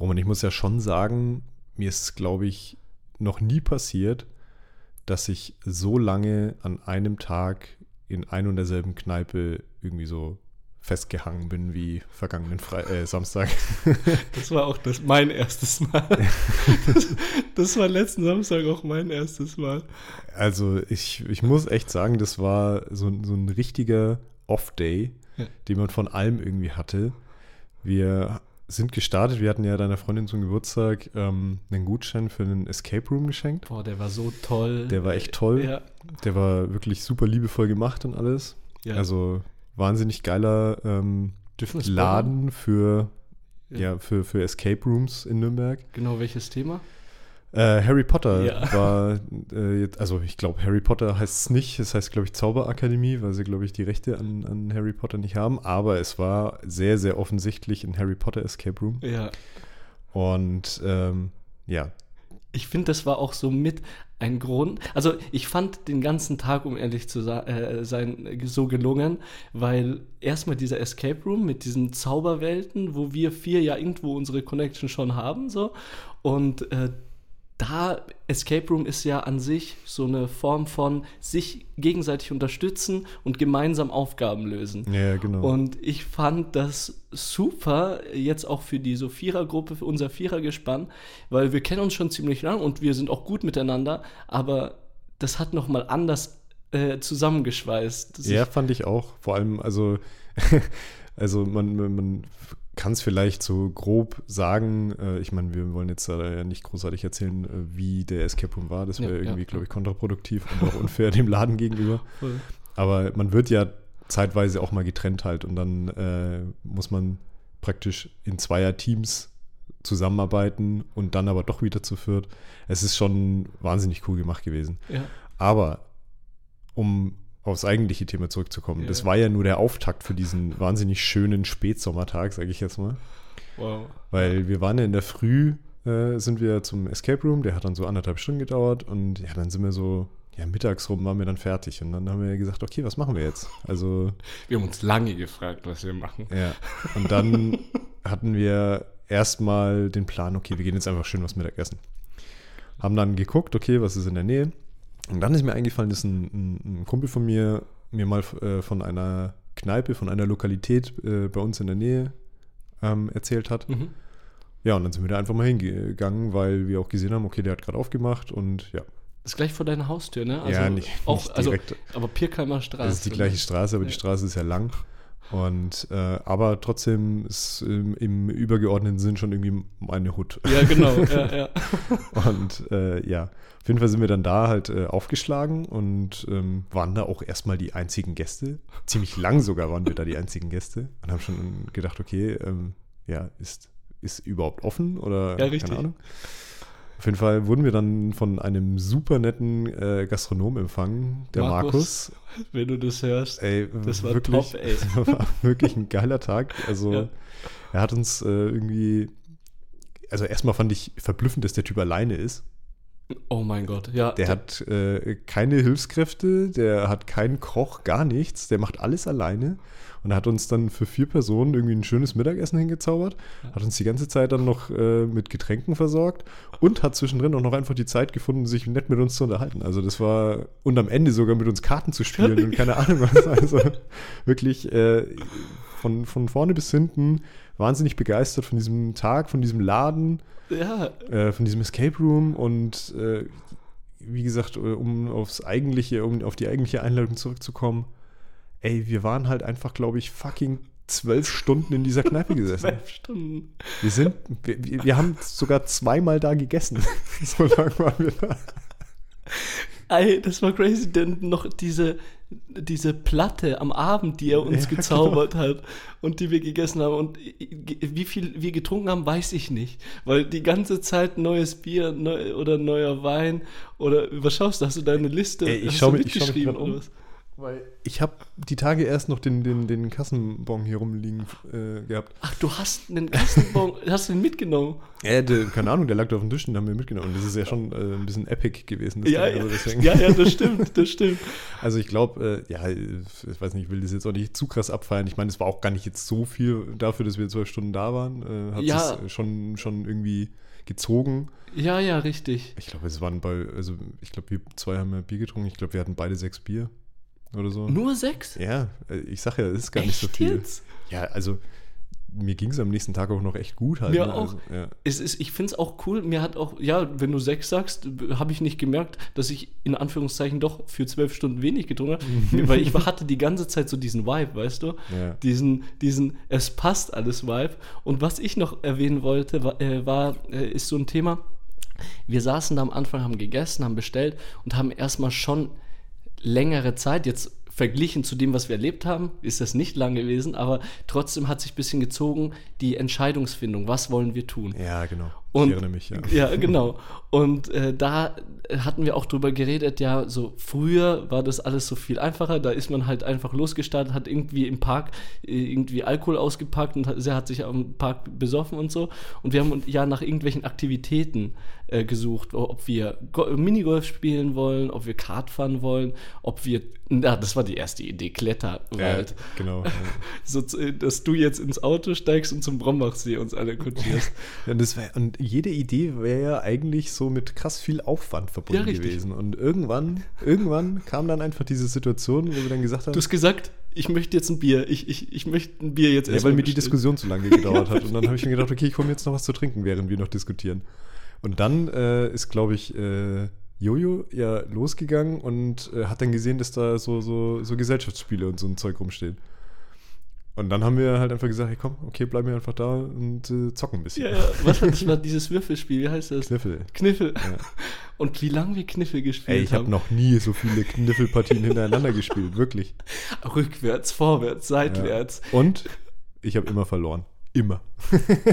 Roman, ich muss ja schon sagen, mir ist, glaube ich, noch nie passiert, dass ich so lange an einem Tag in ein und derselben Kneipe irgendwie so festgehangen bin wie vergangenen Fre äh, Samstag. Das war auch das, mein erstes Mal. Das, das, war letzten Samstag auch mein erstes Mal. Also ich, ich muss echt sagen, das war so, so ein richtiger Off-Day, ja. den man von allem irgendwie hatte. Wir sind gestartet. Wir hatten ja deiner Freundin zum Geburtstag ähm, einen Gutschein für einen Escape Room geschenkt. Boah, der war so toll. Der war echt toll. Ja. Der war wirklich super liebevoll gemacht und alles. Ja. Also wahnsinnig geiler ähm, Laden für, ja. ja. für, für Escape Rooms in Nürnberg. Genau, welches Thema? Äh, Harry Potter ja. war, äh, also ich glaube, Harry Potter heißt es nicht, es heißt, glaube ich, Zauberakademie, weil sie, glaube ich, die Rechte an, an Harry Potter nicht haben, aber es war sehr, sehr offensichtlich ein Harry Potter Escape Room. Ja. Und ähm, ja. Ich finde, das war auch so mit ein Grund. Also ich fand den ganzen Tag, um ehrlich zu äh, sein, so gelungen, weil erstmal dieser Escape Room mit diesen Zauberwelten, wo wir vier ja irgendwo unsere Connection schon haben, so. Und äh, da Escape Room ist ja an sich so eine Form von sich gegenseitig unterstützen und gemeinsam Aufgaben lösen. Ja, genau. Und ich fand das super, jetzt auch für die so Vierergruppe, für unser Vierergespann, weil wir kennen uns schon ziemlich lang und wir sind auch gut miteinander, aber das hat nochmal anders äh, zusammengeschweißt. Ja, fand ich auch. Vor allem, also, also man, man kann es vielleicht so grob sagen. Äh, ich meine, wir wollen jetzt ja nicht großartig erzählen, äh, wie der Escape Room war. Das wäre ja, irgendwie, ja, glaube ich, kontraproduktiv und auch unfair dem Laden gegenüber. Voll. Aber man wird ja zeitweise auch mal getrennt halt und dann äh, muss man praktisch in zweier Teams zusammenarbeiten und dann aber doch wieder zu viert. Es ist schon wahnsinnig cool gemacht gewesen. Ja. Aber um aufs eigentliche Thema zurückzukommen. Ja. Das war ja nur der Auftakt für diesen wahnsinnig schönen Spätsommertag, sage ich jetzt mal. Wow. Weil wir waren ja in der Früh, äh, sind wir zum Escape Room, der hat dann so anderthalb Stunden gedauert und ja, dann sind wir so, ja, mittags rum waren wir dann fertig und dann haben wir gesagt, okay, was machen wir jetzt? Also. Wir haben uns lange gefragt, was wir machen. Ja. Und dann hatten wir erstmal den Plan, okay, wir gehen jetzt einfach schön was Mittagessen. Haben dann geguckt, okay, was ist in der Nähe? Und dann ist mir eingefallen, dass ein, ein, ein Kumpel von mir mir mal äh, von einer Kneipe, von einer Lokalität äh, bei uns in der Nähe ähm, erzählt hat. Mhm. Ja, und dann sind wir da einfach mal hingegangen, weil wir auch gesehen haben, okay, der hat gerade aufgemacht und ja. Das ist gleich vor deiner Haustür, ne? Also ja, nicht, auch, nicht also, direkt. Also, aber Pirkheimer Straße. Das ist die gleiche Straße, aber ja. die Straße ist ja lang. Und äh, aber trotzdem ist im, im, übergeordneten Sinn schon irgendwie eine Hut. Ja, genau, ja, ja. und äh, ja, auf jeden Fall sind wir dann da halt äh, aufgeschlagen und ähm, waren da auch erstmal die einzigen Gäste. Ziemlich lang sogar waren wir da die einzigen Gäste und haben schon gedacht, okay, ähm, ja, ist, ist überhaupt offen oder ja, richtig. keine Ahnung. Auf jeden Fall wurden wir dann von einem super netten äh, Gastronom empfangen, der Markus, Markus. Wenn du das hörst, ey, das war wirklich, top, ey. War wirklich ein geiler Tag. Also ja. er hat uns äh, irgendwie, also erstmal fand ich verblüffend, dass der Typ alleine ist. Oh mein Gott, ja. Der hat äh, keine Hilfskräfte, der hat keinen Koch, gar nichts. Der macht alles alleine. Und er hat uns dann für vier Personen irgendwie ein schönes Mittagessen hingezaubert, hat uns die ganze Zeit dann noch äh, mit Getränken versorgt und hat zwischendrin auch noch einfach die Zeit gefunden, sich nett mit uns zu unterhalten. Also das war, und am Ende sogar mit uns Karten zu spielen und keine Ahnung was. Also wirklich äh, von, von vorne bis hinten wahnsinnig begeistert von diesem Tag, von diesem Laden, ja. äh, von diesem Escape Room und äh, wie gesagt, äh, um aufs eigentliche, um auf die eigentliche Einladung zurückzukommen, ey, wir waren halt einfach, glaube ich, fucking zwölf Stunden in dieser Kneipe gesessen. Zwölf Stunden. Wir sind, wir, wir haben sogar zweimal da gegessen. so lange waren wir da. Ey, das war crazy, denn noch diese, diese Platte am Abend, die er uns ja, gezaubert genau. hat und die wir gegessen haben und wie viel wir getrunken haben, weiß ich nicht, weil die ganze Zeit neues Bier neu, oder neuer Wein oder was schaust du, hast du deine Liste? Ey, ich mich, schau mich gerade um. Was? Weil ich habe die Tage erst noch den, den, den Kassenbon hier rumliegen äh, gehabt. Ach, du hast einen Kassenbon, hast du den mitgenommen? Ja, der, keine Ahnung, der lag da auf dem Tisch, den haben wir mitgenommen. Das ist ja schon äh, ein bisschen epic gewesen. Ja, Ding, ja. also ja, ja, das stimmt, das stimmt. Also ich glaube, äh, ja, ich weiß nicht, ich will das jetzt auch nicht zu krass abfeiern. Ich meine, es war auch gar nicht jetzt so viel dafür, dass wir zwölf Stunden da waren. Äh, hat Ja. es schon, schon irgendwie gezogen. Ja, ja, richtig. Ich glaube, es waren bei, also ich glaube, wir zwei haben ja Bier getrunken. Ich glaube, wir hatten beide sechs Bier oder so. Nur sechs? Ja, äh, ich sag ja, es ist gar nicht so Echt viel. jetzt? Ja, also mir ging es am nächsten Tag auch noch echt gut halt. Mir ne? auch. Also, ja. Es ist, ich finde es auch cool. Mir hat auch, ja, wenn du sechs sagst, habe ich nicht gemerkt, dass ich in Anführungszeichen doch für zwölf Stunden wenig getrunken habe. weil ich hatte die ganze Zeit so diesen Vibe, weißt du? Ja. Diesen, diesen, es passt alles Vibe. Und was ich noch erwähnen wollte, war, äh, war äh, ist so ein Thema. Wir saßen da am Anfang, haben gegessen, haben bestellt und haben erstmal schon längere Zeit, jetzt verglichen zu dem, was wir erlebt haben, ist das nicht lang gewesen, aber trotzdem hat sich ein bisschen gezogen, die Entscheidungsfindung, was wollen wir tun. ja, genau. Und- ich erinnere mich, ja. Ja, genau. Und äh, da hatten wir auch drüber geredet, ja, so früher war das alles so viel einfacher. Da ist man halt einfach losgestartet, hat irgendwie im Park äh, irgendwie Alkohol ausgepackt und hat, hat sich am Park besoffen und so. Und wir haben ja nach irgendwelchen Aktivitäten äh, gesucht, ob wir Go Minigolf spielen wollen, ob wir Kart fahren wollen, ob wir, na, das war die erste Idee, Ja, Kletterwald. genau. Ja. So, äh, dass du jetzt ins Auto steigst und zum Brombachsee uns alle kutschierst. Ja, und, wär, und jede Idee wäre ja eigentlich so mit krass viel Aufwand verbunden Ja, gewesen. Und irgendwann, irgendwann kam dann einfach diese Situation, wo wir dann gesagt haben, Du hast gesagt, ich möchte jetzt ein Bier. Ich, ich, ich möchte ein Bier jetzt ja, erstmal weil mir die. Diskussion zu lange gedauert hat. Und dann habe ich mir gedacht, okay, ich hole mir jetzt noch was zu trinken, während wir noch diskutieren. Und dann äh, ist, glaube ich, äh, Jojo ja losgegangen und äh, hat dann gesehen, dass da so, so, so Gesellschaftsspiele und so ein Zeug rumstehen. Und dann haben wir halt einfach gesagt, hey komm, okay, bleiben wir einfach da und äh, zocken ein bisschen. Ja, ja. Was war das war dieses Würfelspiel? Wie heißt das? Kniffel. Kniffel. Ja. Und wie lange wir Kniffel gespielt Ey, ich habe haben. noch nie so viele Kniffelpartien hintereinander gespielt, wirklich. Rückwärts, vorwärts, seitwärts. Und ich habe immer verloren. Immer.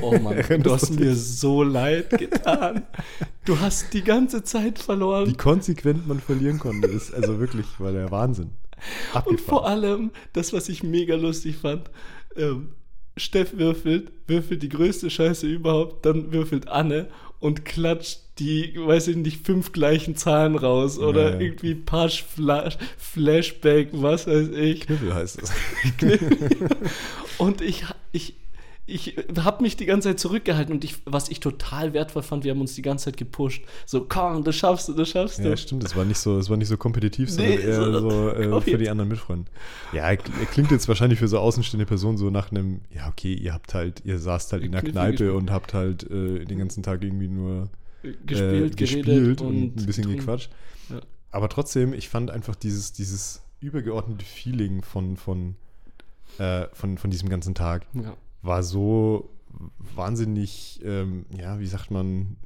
Oh Mann, du hast mir so leid getan. Du hast die ganze Zeit verloren. Wie konsequent man verlieren konnte, ist also wirklich, war der Wahnsinn. Und vor allem, das, was ich mega lustig fand, ähm, Steff würfelt, würfelt die größte Scheiße überhaupt, dann würfelt Anne und klatscht die, weiß ich nicht, fünf gleichen Zahlen raus oder Ja. irgendwie Pasch, Flash, Flashback, was weiß ich. Kniffel heißt es. Und ich, ich, ich habe mich die ganze Zeit zurückgehalten und ich, was ich total wertvoll fand, wir haben uns die ganze Zeit gepusht. So, komm, das schaffst du, das schaffst du. Ja, stimmt, es war nicht so, es war nicht so kompetitiv, sondern Nee, eher so- so äh, für die anderen Mitfreunden. Ja, kl- klingt jetzt wahrscheinlich für so außenstehende Personen so nach einem, ja, okay, ihr habt halt, ihr saßt halt in der Kneipe und habt halt äh, den ganzen Tag irgendwie nur gespielt, äh, gespielt und, und ein bisschen getrunken. gequatscht. Ja. Aber trotzdem, ich fand einfach dieses, dieses übergeordnete Feeling von, von, äh, von, von diesem ganzen Tag Ja. War so wahnsinnig, ähm, ja, wie sagt man,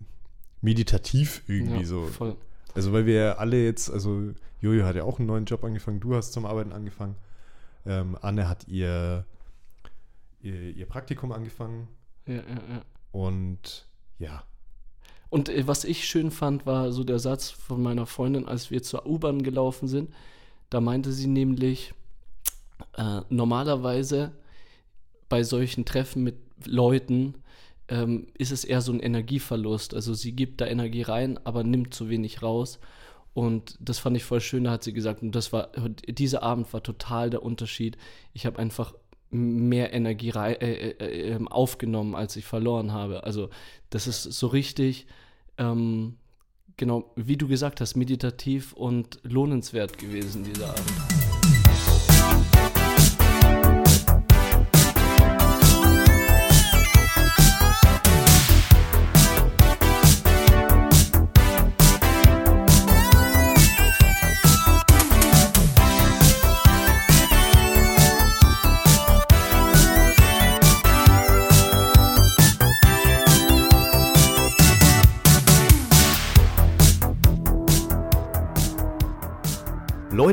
meditativ irgendwie ja, so. Voll. Also weil wir alle jetzt, also Jojo hat ja auch einen neuen Job angefangen, du hast zum Arbeiten angefangen, ähm, Anne hat ihr, ihr, ihr Praktikum angefangen Ja, ja, ja. und ja, Und äh, was ich schön fand, war so der Satz von meiner Freundin, als wir zur U-Bahn gelaufen sind. Da meinte sie nämlich, äh, normalerweise bei solchen Treffen mit Leuten ähm, ist es eher so ein Energieverlust. Also sie gibt da Energie rein, aber nimmt zu wenig raus. Und das fand ich voll schön, da hat sie gesagt. Und das war, dieser Abend war total der Unterschied. Ich habe einfach mehr Energie rei äh, äh, äh, aufgenommen, als ich verloren habe. Also das ist so richtig, ähm, genau, wie du gesagt hast, meditativ und lohnenswert gewesen, dieser Abend.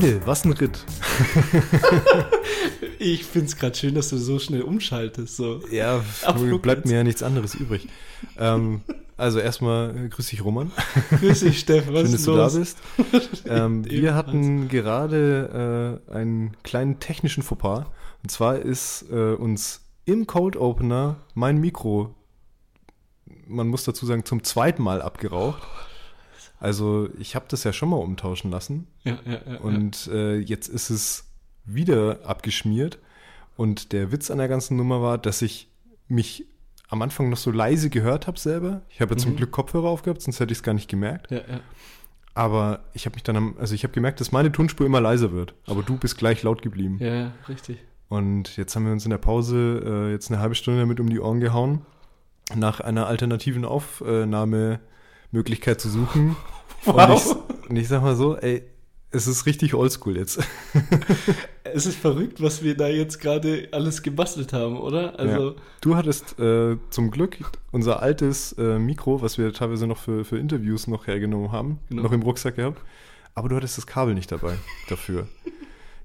Leute, was ein Ritt. Ich finde es gerade schön, dass du so schnell umschaltest. So. Ja, Ab Flugplatz. bleibt mir ja nichts anderes übrig. ähm, also erstmal äh, grüß dich, Roman. Grüß dich, Steffen. Was Schön, dass du los? da bist. Ähm, wir hatten gerade äh, einen kleinen technischen Fauxpas. Und zwar ist äh, uns im Cold Opener mein Mikro, man muss dazu sagen, zum zweiten Mal abgeraucht. Also ich habe das ja schon mal umtauschen lassen. Ja, ja, ja. Und äh, jetzt ist es wieder abgeschmiert. Und der Witz an der ganzen Nummer war, dass ich mich am Anfang noch so leise gehört habe selber. Ich habe ja zum Mhm. Glück Kopfhörer aufgehabt, sonst hätte ich es gar nicht gemerkt. ja, ja. Aber ich habe mich dann, am, also ich habe gemerkt, dass meine Tonspur immer leiser wird. Aber du bist gleich laut geblieben. ja, ja, richtig. Und jetzt haben wir uns in der Pause äh, jetzt eine halbe Stunde damit um die Ohren gehauen, nach einer alternativen Aufnahmemöglichkeit zu suchen. Und, ich, und ich sag mal so, ey, es ist richtig oldschool jetzt. Es ist verrückt, was wir da jetzt gerade alles gebastelt haben, oder? Also, Du hattest äh, zum Glück unser altes äh, Mikro, was wir teilweise noch für, für Interviews noch hergenommen haben, Genau. noch im Rucksack gehabt. Aber du hattest das Kabel nicht dabei dafür.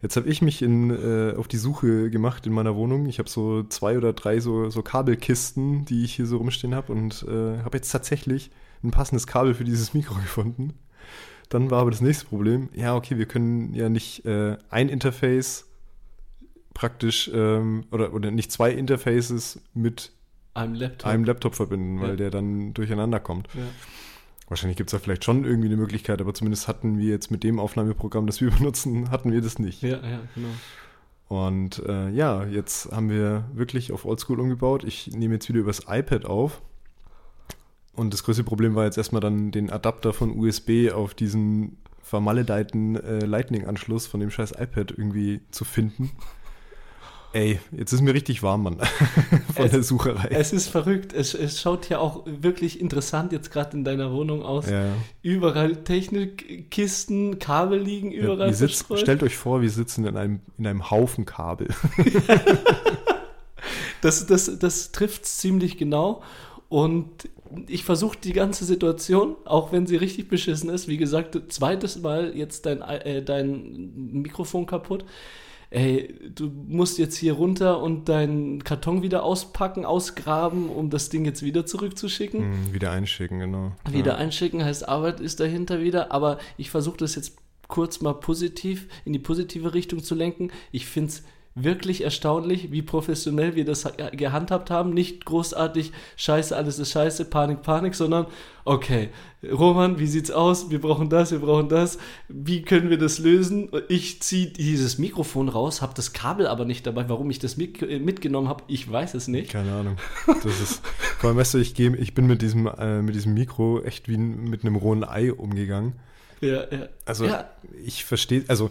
Jetzt habe ich mich in, äh, auf die Suche gemacht in meiner Wohnung. Ich habe so zwei oder drei so, so Kabelkisten, die ich hier so rumstehen habe und äh, habe jetzt tatsächlich ein passendes Kabel für dieses Mikro gefunden. Dann war aber das nächste Problem, ja, okay, wir können ja nicht äh, ein Interface praktisch ähm, oder, oder nicht zwei Interfaces mit einem Laptop. einem Laptop verbinden, weil Ja. der dann durcheinander kommt. ja. Wahrscheinlich gibt es da vielleicht schon irgendwie eine Möglichkeit, aber zumindest hatten wir jetzt mit dem Aufnahmeprogramm, das wir benutzen, hatten wir das nicht. ja, ja, genau. Und äh, ja, jetzt haben wir wirklich auf Oldschool umgebaut. Ich nehme jetzt wieder übers iPad auf. Und das größte Problem war jetzt erstmal dann den Adapter von USB auf diesen vermaledeiten äh, Lightning-Anschluss von dem scheiß iPad irgendwie zu finden. Ey, jetzt ist mir richtig warm, Mann, von Es- der Sucherei. Es ist verrückt. Es, es schaut ja auch wirklich interessant jetzt gerade in deiner Wohnung aus. ja, ja. Überall Technikkisten, Kabel liegen Ja, überall wir sitz, verstreut. stellt euch vor, wir sitzen in einem, in einem Haufen Kabel. Das, das, das trifft ziemlich genau. Und ich versuche die ganze Situation, auch wenn sie richtig beschissen ist, wie gesagt, zweites Mal jetzt dein, äh, dein Mikrofon kaputt. Ey, du musst jetzt hier runter und deinen Karton wieder auspacken, ausgraben, um das Ding jetzt wieder zurückzuschicken. Hm, wieder einschicken, genau. Wieder ja. einschicken heißt Arbeit ist dahinter wieder, aber ich versuche das jetzt kurz mal positiv in die positive Richtung zu lenken. Ich finde es wirklich erstaunlich, wie professionell wir das ha- gehandhabt haben. Nicht großartig, scheiße, alles ist scheiße, Panik, Panik, sondern okay, Roman, wie sieht's aus? Wir brauchen das, wir brauchen das. Wie können wir das lösen? Ich ziehe dieses Mikrofon raus, habe das Kabel aber nicht dabei. Warum ich das äh, mitgenommen habe, ich weiß es nicht. Keine Ahnung. Das ist, vor allem, weißt du, ich, geh, ich bin mit diesem, äh, mit diesem Mikro echt wie mit einem rohen Ei umgegangen. Ja, ja. Also ja, ich verstehe, also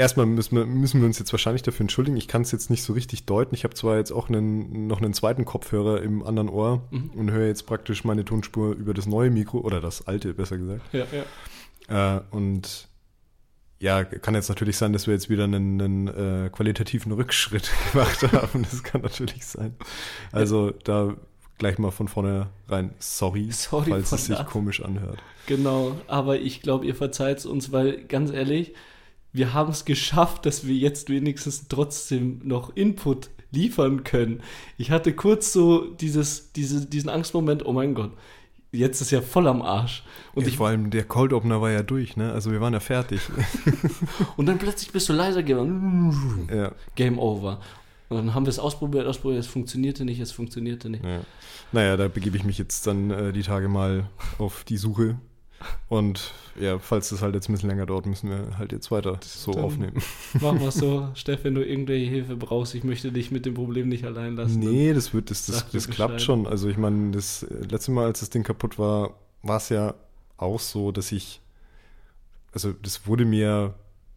erstmal müssen wir, müssen wir uns jetzt wahrscheinlich dafür entschuldigen. Ich kann es jetzt nicht so richtig deuten. Ich habe zwar jetzt auch einen, noch einen zweiten Kopfhörer im anderen Ohr Mhm. und höre jetzt praktisch meine Tonspur über das neue Mikro oder das alte, besser gesagt. ja, ja. Äh, und ja, kann jetzt natürlich sein, dass wir jetzt wieder einen, einen äh, qualitativen Rückschritt gemacht haben. Das kann natürlich sein. Also da gleich mal von vorne rein. Sorry, Sorry falls es sich komisch anhört. Genau, aber ich glaube, ihr verzeiht es uns, weil ganz ehrlich, wir haben es geschafft, dass wir jetzt wenigstens trotzdem noch Input liefern können. Ich hatte kurz so dieses, diese, diesen Angstmoment, oh mein Gott, jetzt ist ja voll am Arsch. Und, Und ich, vor allem der Cold Opener war ja durch, ne? Also wir waren ja fertig. und dann plötzlich bist du leiser geworden. ja, Game over. Und dann haben wir es ausprobiert, ausprobiert, es funktionierte nicht, es funktionierte nicht. ja. Naja, da begebe ich mich jetzt dann äh, die Tage mal auf die Suche. Und ja, falls das halt jetzt ein bisschen länger dauert, müssen wir halt jetzt weiter so Dann- aufnehmen. Machen wir es so, Steff, wenn du irgendwelche Hilfe brauchst, ich möchte dich mit dem Problem nicht allein lassen. Nee, das wird, das, das, das klappt schon. Also ich meine, das äh, letzte Mal, als das Ding kaputt war, war es ja auch so, dass ich, also das wurde mir,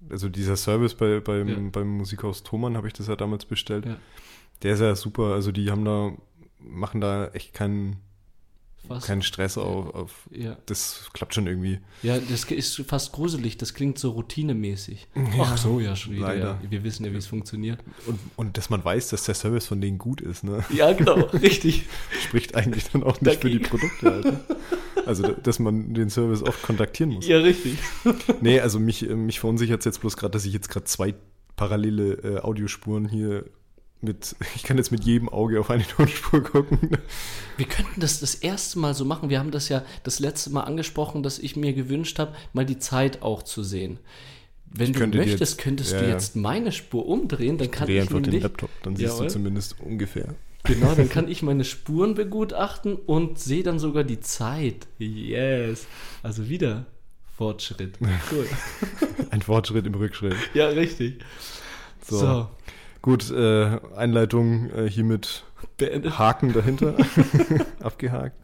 also dieser Service bei, beim, Ja. beim Musikhaus Thomann habe ich das ja damals bestellt. Ja. Der ist ja super, also die haben da, machen da echt keinen, Fast. keinen Stress auf, auf, Ja. das klappt schon irgendwie. ja, das ist fast gruselig, das klingt so routinemäßig. Ach so, ja, schon wieder. leider. Ja. Wir wissen ja, wie es funktioniert. Und, und dass man weiß, dass der Service von denen gut ist, ne? Ja, genau, richtig. spricht eigentlich dann auch nicht für die Dagegen. Produkte ne? Also, da- dass man den Service oft kontaktieren muss. Ja, richtig. Nee, also mich, äh, mich verunsichert es jetzt bloß gerade, dass ich jetzt gerade zwei parallele äh, Audiospuren hier mit, ich kann jetzt mit jedem Auge auf eine Tonspur gucken. Wir könnten das das erste Mal so machen. Wir haben das ja das letzte Mal angesprochen, dass ich mir gewünscht habe, mal die Zeit auch zu sehen. Wenn Ich du möchtest, jetzt- könntest ja, du jetzt meine Spur umdrehen, dann kann Dreh ich einfach den Laptop, dann siehst Jawohl. du zumindest ungefähr. genau, dann kann ich meine Spuren begutachten und sehe dann sogar die Zeit. Yes. Also wieder Fortschritt. Cool. Ein Fortschritt im Rückschritt. ja, richtig. So. So, Gut, äh, Einleitung äh, hiermit beendet. Haken dahinter. Abgehakt.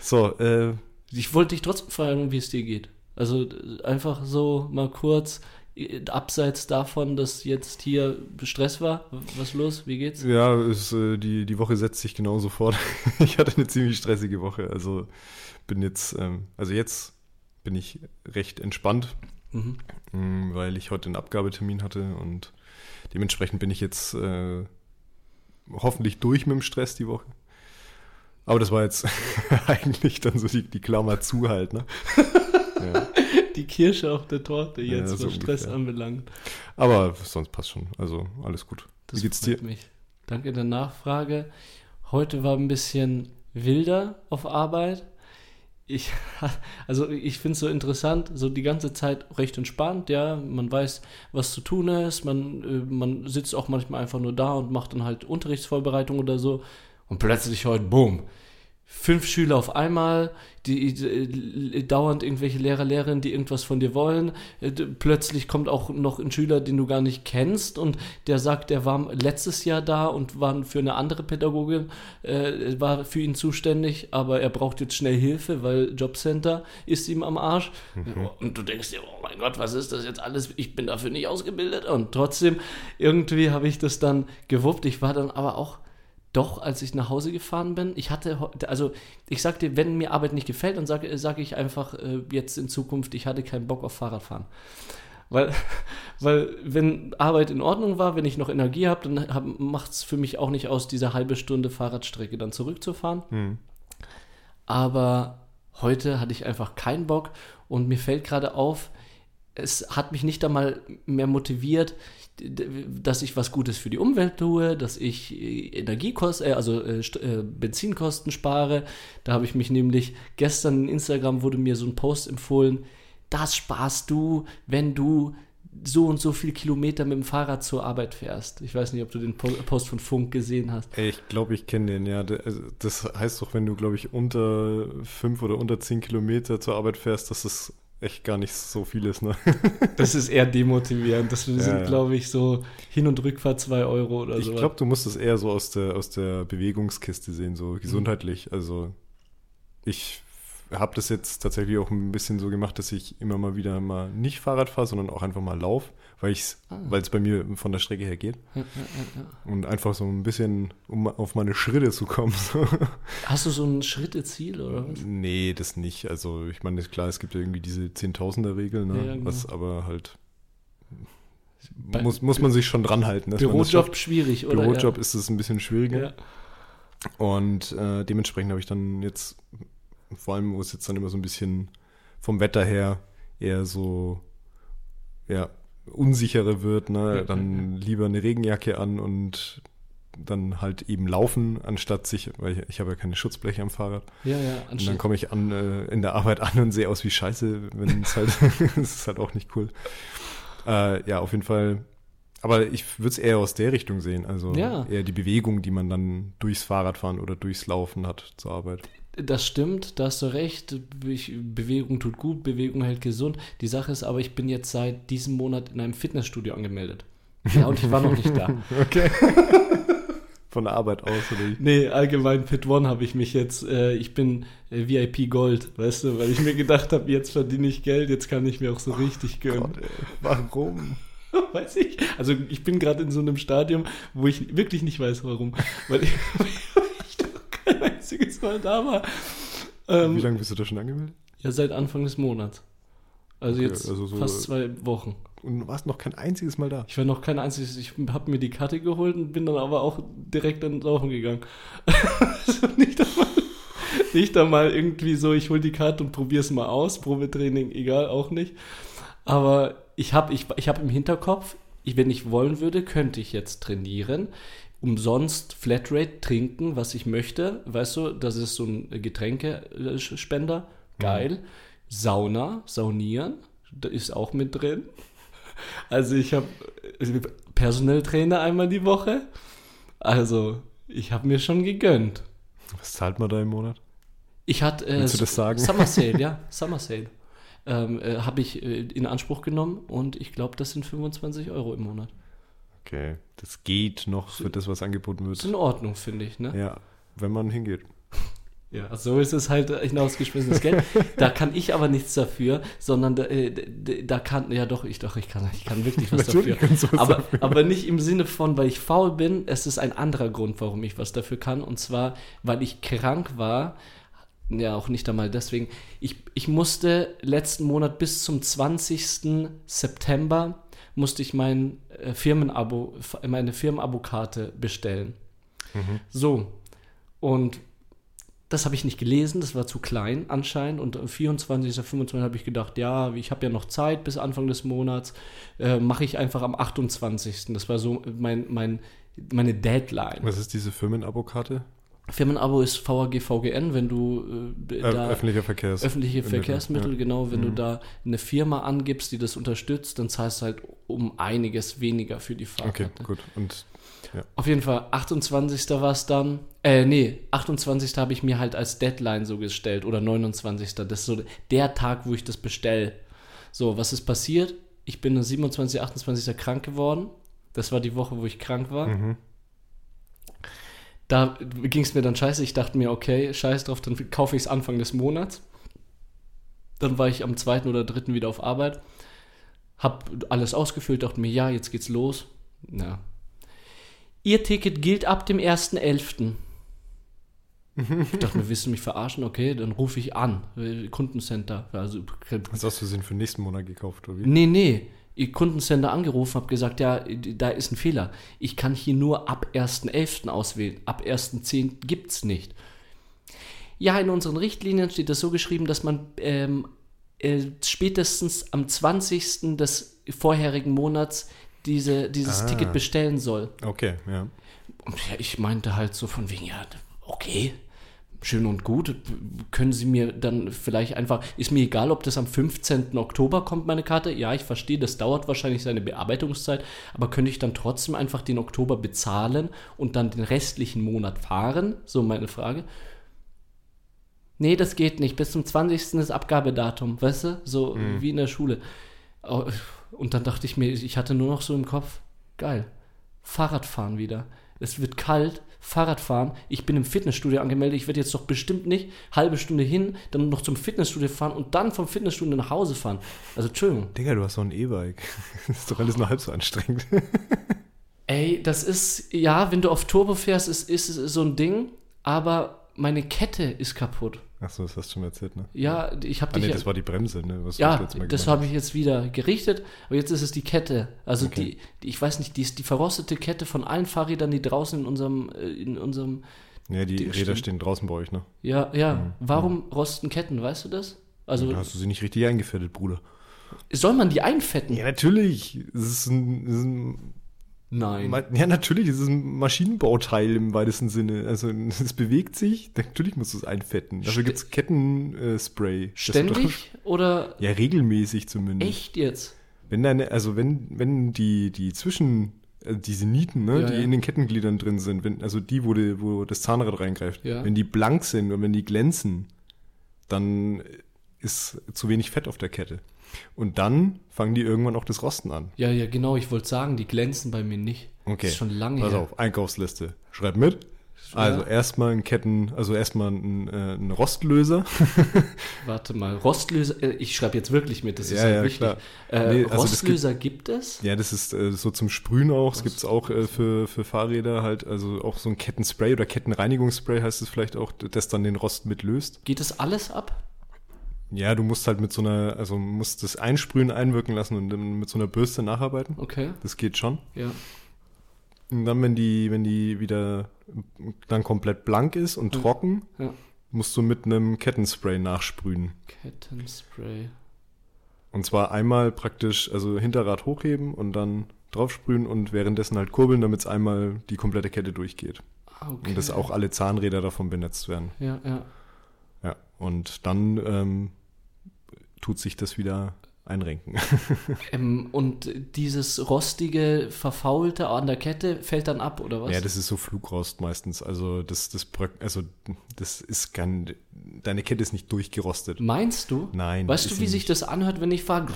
So, äh, Ich wollte dich trotzdem fragen, wie es dir geht. Also einfach so mal kurz, äh, abseits davon, dass jetzt hier Stress war. Was los? Wie geht's? ja, es, äh, die, die Woche setzt sich genauso fort. ich hatte eine ziemlich stressige Woche. Also bin jetzt, ähm, also jetzt bin ich recht entspannt, Mhm. mh, weil ich heute einen Abgabetermin hatte und dementsprechend bin ich jetzt äh, hoffentlich durch mit dem Stress die Woche. Aber das war jetzt eigentlich dann so die, die Klammer zu halt, ne? ja. Die Kirsche auf der Torte Ja, jetzt, so was Stress ungefähr. anbelangt. Aber sonst passt schon. Also alles gut. Das Wie geht's freut dir? mich. Danke der Nachfrage. Heute war ein bisschen wilder auf Arbeit. Ich, also ich finde es so interessant, so die ganze Zeit recht entspannt, ja, man weiß, was zu tun ist, man, äh, man sitzt auch manchmal einfach nur da und macht dann halt Unterrichtsvorbereitung oder so. Und plötzlich heute, boom, fünf Schüler auf einmal, die, die dauernd irgendwelche Lehrer, Lehrerinnen, die irgendwas von dir wollen. Äh, Plötzlich kommt auch noch ein Schüler, den du gar nicht kennst und der sagt, der war letztes Jahr da und war für eine andere Pädagogin, äh, war für ihn zuständig, aber er braucht jetzt schnell Hilfe, weil Jobcenter ist ihm am Arsch. Und du denkst dir, oh mein Gott, was ist das jetzt alles? Ich bin dafür nicht ausgebildet. Und trotzdem, irgendwie habe ich das dann gewuppt. Ich war dann aber auch doch, als ich nach Hause gefahren bin, ich hatte, also ich sagte, wenn mir Arbeit nicht gefällt, dann sage sag ich einfach äh, jetzt in Zukunft, ich hatte keinen Bock auf Fahrradfahren. Weil, weil wenn Arbeit in Ordnung war, wenn ich noch Energie habe, dann macht es für mich auch nicht aus, diese halbe Stunde Fahrradstrecke dann zurückzufahren. Hm. Aber heute hatte ich einfach keinen Bock und mir fällt gerade auf, es hat mich nicht einmal mehr motiviert, dass ich was Gutes für die Umwelt tue, dass ich äh, Energiekosten, äh, also äh, St- Benzinkosten spare. Da habe ich mich nämlich gestern in Instagram wurde mir so ein Post empfohlen. Das sparst du, wenn du so und so viel Kilometer mit dem Fahrrad zur Arbeit fährst. Ich weiß nicht, ob du den Po- Post von Funk gesehen hast. Ich glaube, ich kenne den, ja. Also Das heißt doch, wenn du, glaube ich, unter fünf oder unter zehn Kilometer zur Arbeit fährst, dass das echt gar nicht so viel ist, ne? Das ist eher demotivierend. Das sind, ja. glaube ich, so Hin- und Rückfahrt 2 Euro oder Ich so. glaube, du musst es eher so aus der, aus der Bewegungskiste sehen, so gesundheitlich. Also ich habe das jetzt tatsächlich auch ein bisschen so gemacht, dass ich immer mal wieder mal nicht Fahrrad fahre, sondern auch einfach mal lauf, weil es Ah. bei mir von der Strecke her geht. Ja, ja, ja. Und einfach so ein bisschen, um auf meine Schritte zu kommen. Hast du so ein Schritteziel oder was? Nee, das nicht. Also ich meine, klar, es gibt ja irgendwie diese Zehntausender-Regel, ne? Genau. was aber halt Bei- muss, muss man sich schon dran halten. Bürojob schwierig, oder? Bürojob ist es ein bisschen schwieriger. Und äh, dementsprechend habe ich dann jetzt, vor allem, wo es jetzt dann immer so ein bisschen vom Wetter her eher so, ja, unsicherer wird, ne, dann lieber eine Regenjacke an und dann halt eben laufen, anstatt sich, weil ich, ich habe ja keine Schutzbleche am Fahrrad. Ja, ja, Und dann komme ich an äh, in der Arbeit an und sehe aus wie Scheiße, wenn es halt, das ist halt auch nicht cool. Äh, ja, auf jeden Fall. Aber ich würde es eher aus der Richtung sehen. Also Ja. eher die Bewegung, die man dann durchs Fahrradfahren oder durchs Laufen hat zur Arbeit. Das stimmt, da hast du recht. Ich, Bewegung tut gut, Bewegung hält gesund. Die Sache ist aber, ich bin jetzt seit diesem Monat in einem Fitnessstudio angemeldet. Ja, und ich war noch nicht da. Okay. Von der Arbeit aus oder wie? Nee, allgemein Pit One habe ich mich jetzt, äh, ich bin äh, VIP Gold, weißt du, weil ich mir gedacht habe, jetzt verdiene ich Geld, jetzt kann ich mir auch so richtig gönnen. Gott. Warum? Weiß ich. Also ich bin gerade in so einem Stadium, wo ich wirklich nicht weiß, warum. Weil ich, einziges Mal da war. Ähm, Wie lange bist du da schon angemeldet? Ja, seit Anfang des Monats. Also Okay, jetzt also so- fast zwei Wochen. Und du warst noch kein einziges Mal da. Ich war noch kein einziges, ich habe mir die Karte geholt und bin dann aber auch direkt dann laufen gegangen. also nicht einmal, nicht einmal irgendwie so, ich hole die Karte und probiere es mal aus, Probetraining, egal, auch nicht. Aber ich habe ich, ich hab im Hinterkopf, ich, wenn ich wollen würde, könnte ich jetzt trainieren. Umsonst Flatrate trinken, was ich möchte. Weißt du, das ist so ein Getränkespender. Geil. Sauna, saunieren, da ist auch mit drin. Also ich habe Personal Trainer einmal die Woche. Also ich habe mir schon gegönnt. Was zahlt man da im Monat? Ich hatte äh, Willst du das sagen? Summer Sale, ja, Summer Sale. Ähm, äh, habe ich äh, in Anspruch genommen und ich glaube, das sind 25 Euro im Monat. Okay, das geht noch für das, was angeboten Das ist wird. in Ordnung, finde ich, ne? Ja, wenn man hingeht. Ja, so ist es halt hinausgeschmissenes Geld. da kann ich aber nichts dafür, sondern da, äh, da kann, ja doch, ich doch, ich kann, ich kann wirklich was Natürlich dafür. was aber, dafür. aber nicht im Sinne von, weil ich faul bin, es ist ein anderer Grund, warum ich was dafür kann. Und zwar, weil ich krank war. Ja, auch nicht einmal deswegen. Ich, ich musste letzten Monat bis zum 20. September musste ich mein äh, Firmenabo, meine Firmenabokarte bestellen. So. Und das habe ich nicht gelesen, das war zu klein anscheinend. Und am 24. 25. habe ich gedacht, ja, ich habe ja noch Zeit bis Anfang des Monats, äh, mache ich einfach am 28. Das war so mein, mein, meine Deadline. Was ist diese Firmenabokarte? Firmenabo ist VAG, VGN, wenn du äh, da öffentlicher Verkehrs. öffentliche Mittel, Verkehrsmittel, ja. genau, wenn du Mhm. da eine Firma angibst, die das unterstützt, dann zahlst du halt um einiges weniger für die Okay, Fahrkarte. gut. Und Auf jeden Fall, 28. war es dann. Äh, nee, 28. habe ich mir halt als Deadline so gestellt oder 29. Das ist so der Tag, wo ich das bestelle. So, was ist passiert? Ich bin am 27., 28. krank geworden. Das war die Woche, wo ich krank war. Mhm. Da ging es mir dann scheiße. Ich dachte mir, okay, scheiß drauf, dann kaufe ich es Anfang des Monats. Dann war ich am 2. oder 3. wieder auf Arbeit. Hab alles ausgefüllt, dachte mir, ja, jetzt geht's los. Ja. Ihr Ticket gilt ab dem 1.11. Ich dachte mir, willst du mich verarschen? Okay, dann rufe ich an. Kundencenter. Also, was hast du denn für den nächsten Monat gekauft, oder wie? Nee, nee. Ihr Kundencenter angerufen, habe gesagt, ja, da ist ein Fehler. Ich kann hier nur ab 1.11. auswählen. Ab 1.10. gibt's nicht. Ja, in unseren Richtlinien steht das so geschrieben, dass man ähm, äh, spätestens am 20. des vorherigen Monats diese, dieses Ah. Ticket bestellen soll. Okay, ja. Und ja, ich meinte halt so von wegen, ja, okay, schön und gut. Können Sie mir dann vielleicht einfach, ist mir egal, ob das am 15. Oktober kommt, meine Karte. Ja, ich verstehe, das dauert wahrscheinlich seine Bearbeitungszeit, aber könnte ich dann trotzdem einfach den Oktober bezahlen und dann den restlichen Monat fahren? So meine Frage. Nee, das geht nicht. Bis zum 20. ist Abgabedatum, weißt du? So wie in der Schule. Oh, Und dann dachte ich mir, ich hatte nur noch so im Kopf, geil, Fahrradfahren wieder. Es wird kalt, Fahrradfahren. Ich bin im Fitnessstudio angemeldet. Ich werde jetzt doch bestimmt nicht halbe Stunde hin, dann noch zum Fitnessstudio fahren und dann vom Fitnessstudio nach Hause fahren. Also, Entschuldigung. Digga, du hast doch ein E-Bike. Das ist doch alles nur halb so anstrengend. Ey, das ist, ja, wenn du auf Turbo fährst, ist, ist es so ein Ding, aber meine Kette ist kaputt. Achso, das hast du schon erzählt, ne? Ja, ich habe Ah, dich nee, ja- das war die Bremse, ne? Was Ja, das habe ich jetzt wieder gerichtet, aber jetzt ist es die Kette. Also Okay. die, die, ich weiß nicht, die ist die verrostete Kette von allen Fahrrädern, die draußen in unserem, äh, in unserem. Ja, die die Räder stimmt. stehen draußen bei euch, ne? ja, ja. Mhm. Warum rosten Ketten, weißt du das? Also Da hast du sie nicht richtig eingefettet, Bruder. soll man die einfetten? Ja, natürlich. Es ist ein, es ist ein Nein. Ma- Ja, natürlich, es ist ein Maschinenbauteil im weitesten Sinne. Also es bewegt sich, natürlich musst du es einfetten. Dafür gibt es Kettenspray. Ständig oder Ja, regelmäßig zumindest. echt jetzt? Wenn deine, also wenn, wenn die, die zwischen, äh, diese Nieten, ne, Ja, die ja. in den Kettengliedern drin sind, wenn, also die, wo, die, wo das Zahnrad reingreift, Ja. wenn die blank sind und wenn die glänzen, dann ist zu wenig Fett auf der Kette. Und dann fangen die irgendwann auch das Rosten an. Ja, ja, genau, ich wollte sagen, die glänzen bei mir nicht. Okay. Das ist schon lange Pass her. auf, Einkaufsliste. Schreib mit. Also erstmal ein Ketten, also erstmal ein, äh, ein Rostlöser. Warte mal, Rostlöser, äh, ich schreibe jetzt wirklich mit, das ist Ja, ja, wichtig. Äh, Nee, also Rostlöser gibt, es? Ja, das ist äh, so zum Sprühen auch. Es gibt es auch äh, für, für Fahrräder halt, also auch so ein Kettenspray oder Kettenreinigungsspray heißt es vielleicht auch, das dann den Rost mitlöst. Geht das alles ab? Ja, du musst halt mit so einer, also musst das Einsprühen einwirken lassen und dann mit so einer Bürste nacharbeiten. Okay, Das geht schon. ja. Und dann, wenn die, wenn die wieder dann komplett blank ist und Ja. trocken, Ja. musst du mit einem Kettenspray nachsprühen. Kettenspray. Und zwar einmal praktisch, also Hinterrad hochheben und dann draufsprühen und währenddessen halt kurbeln, damit es einmal die komplette Kette durchgeht. Ah, Okay. Und dass auch alle Zahnräder davon benetzt werden. Ja, ja. Ja. Und dann ähm, tut sich das wieder einrenken. Ähm, und dieses rostige, verfaulte an der Kette fällt dann ab, oder was? Ja, das ist so Flugrost meistens. Also das, das, bröck- also das ist kein, deine Kette ist nicht durchgerostet. Meinst du? Nein. Weißt du, wie sie sich nicht. das anhört, wenn ich fahre?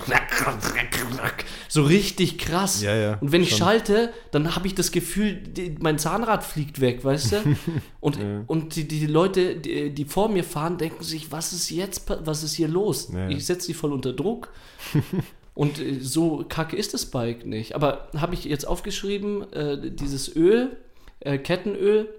So richtig krass. Ja, ja, Und wenn ich schon. schalte, dann habe ich das Gefühl, die, mein Zahnrad fliegt weg, weißt du? Und, Ja. und die, die Leute, die, die vor mir fahren, denken sich, was ist jetzt, was ist hier los? Ja, ja. Ich setze die voll unter Druck. Und äh, so kacke ist das Bike nicht. Aber habe ich jetzt aufgeschrieben, äh, dieses Öl, äh, Kettenöl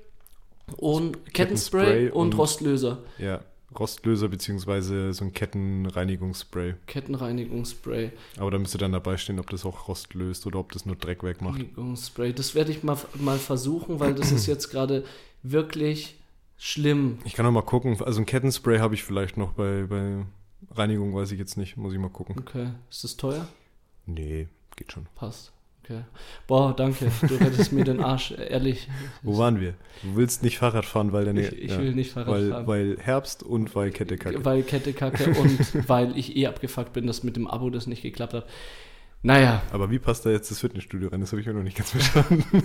und Kettenspray Kettenspray und, und- Rostlöser. Ja, Rostlöser beziehungsweise so ein Kettenreinigungsspray. Kettenreinigungsspray. Aber da müsste dann dabei stehen, ob das auch Rost löst oder ob das nur Dreck wegmacht. Reinigungsspray. Das werde ich mal, mal versuchen, weil das ist jetzt gerade wirklich schlimm. Ich kann noch mal gucken. Also ein Kettenspray habe ich vielleicht noch bei, bei Reinigung, weiß ich jetzt nicht. Muss ich mal gucken. Okay. Ist das teuer? Nee, geht schon. Passt. Okay. Boah, danke. Du rettest mir den Arsch, ehrlich. Wo waren wir? Du willst nicht Fahrrad fahren, weil deine. Ich, ich will nicht Fahrrad weil, fahren. weil Herbst und weil Kette kacke. Weil Kette kacke und weil ich eh abgefuckt bin, dass mit dem Abo das nicht geklappt hat. Naja, Aber wie passt da jetzt das Fitnessstudio rein? Das habe ich mir noch nicht ganz verstanden.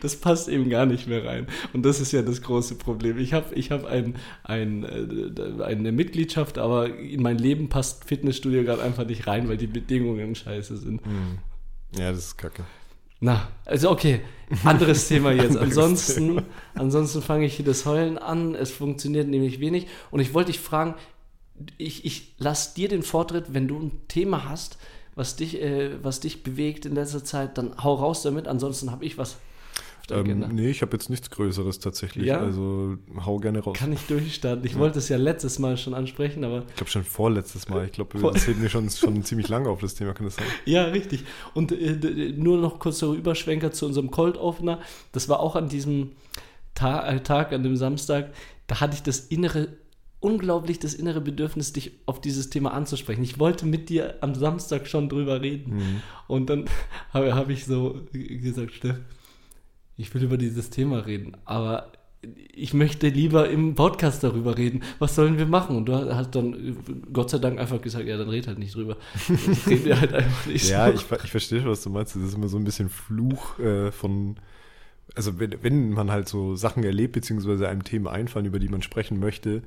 das passt eben gar nicht mehr rein. Und das ist ja das große Problem. Ich habe ich hab ein, ein, äh, eine Mitgliedschaft, aber in mein Leben passt Fitnessstudio gerade einfach nicht rein, weil die Bedingungen scheiße sind. Hm. Ja, das ist kacke. Na, also okay, anderes Thema jetzt. Ansonsten, Thema. ansonsten fange ich hier das Heulen an. Es funktioniert nämlich wenig. Und ich wollte dich fragen, ich, ich lasse dir den Vortritt, wenn du ein Thema hast, was dich, äh, was dich bewegt in letzter Zeit, dann hau raus damit. Ansonsten habe ich was auf der Ähm, Agenda. nee, ich habe jetzt nichts Größeres tatsächlich. Ja? Also hau gerne raus. Kann ich durchstarten. Ich wollte es ja letztes Mal schon ansprechen, aber ich glaube schon vorletztes Mal. Ich glaube, das hält mir schon, schon ziemlich lange auf das Thema, kann das sein? Ja, richtig. Und äh, d- nur noch kurzer Überschwenker zu unserem Cold Opener. Das war auch an diesem Ta äh, Tag, an dem Samstag. Da hatte ich das innere, unglaublich das innere Bedürfnis, dich auf dieses Thema anzusprechen. Ich wollte mit dir am Samstag schon drüber reden. Mhm. Und dann habe hab ich so gesagt, Steff, ich will über dieses Thema reden, aber ich möchte lieber im Podcast darüber reden. Was sollen wir machen? Und du hast dann Gott sei Dank einfach gesagt, ja, dann red halt nicht drüber. Ich rede halt einfach nicht Ja, ich, ich verstehe schon, was du meinst. Das ist immer so ein bisschen Fluch äh, von. Also, wenn, wenn man halt so Sachen erlebt, beziehungsweise einem Themen einfallen, über die man sprechen möchte,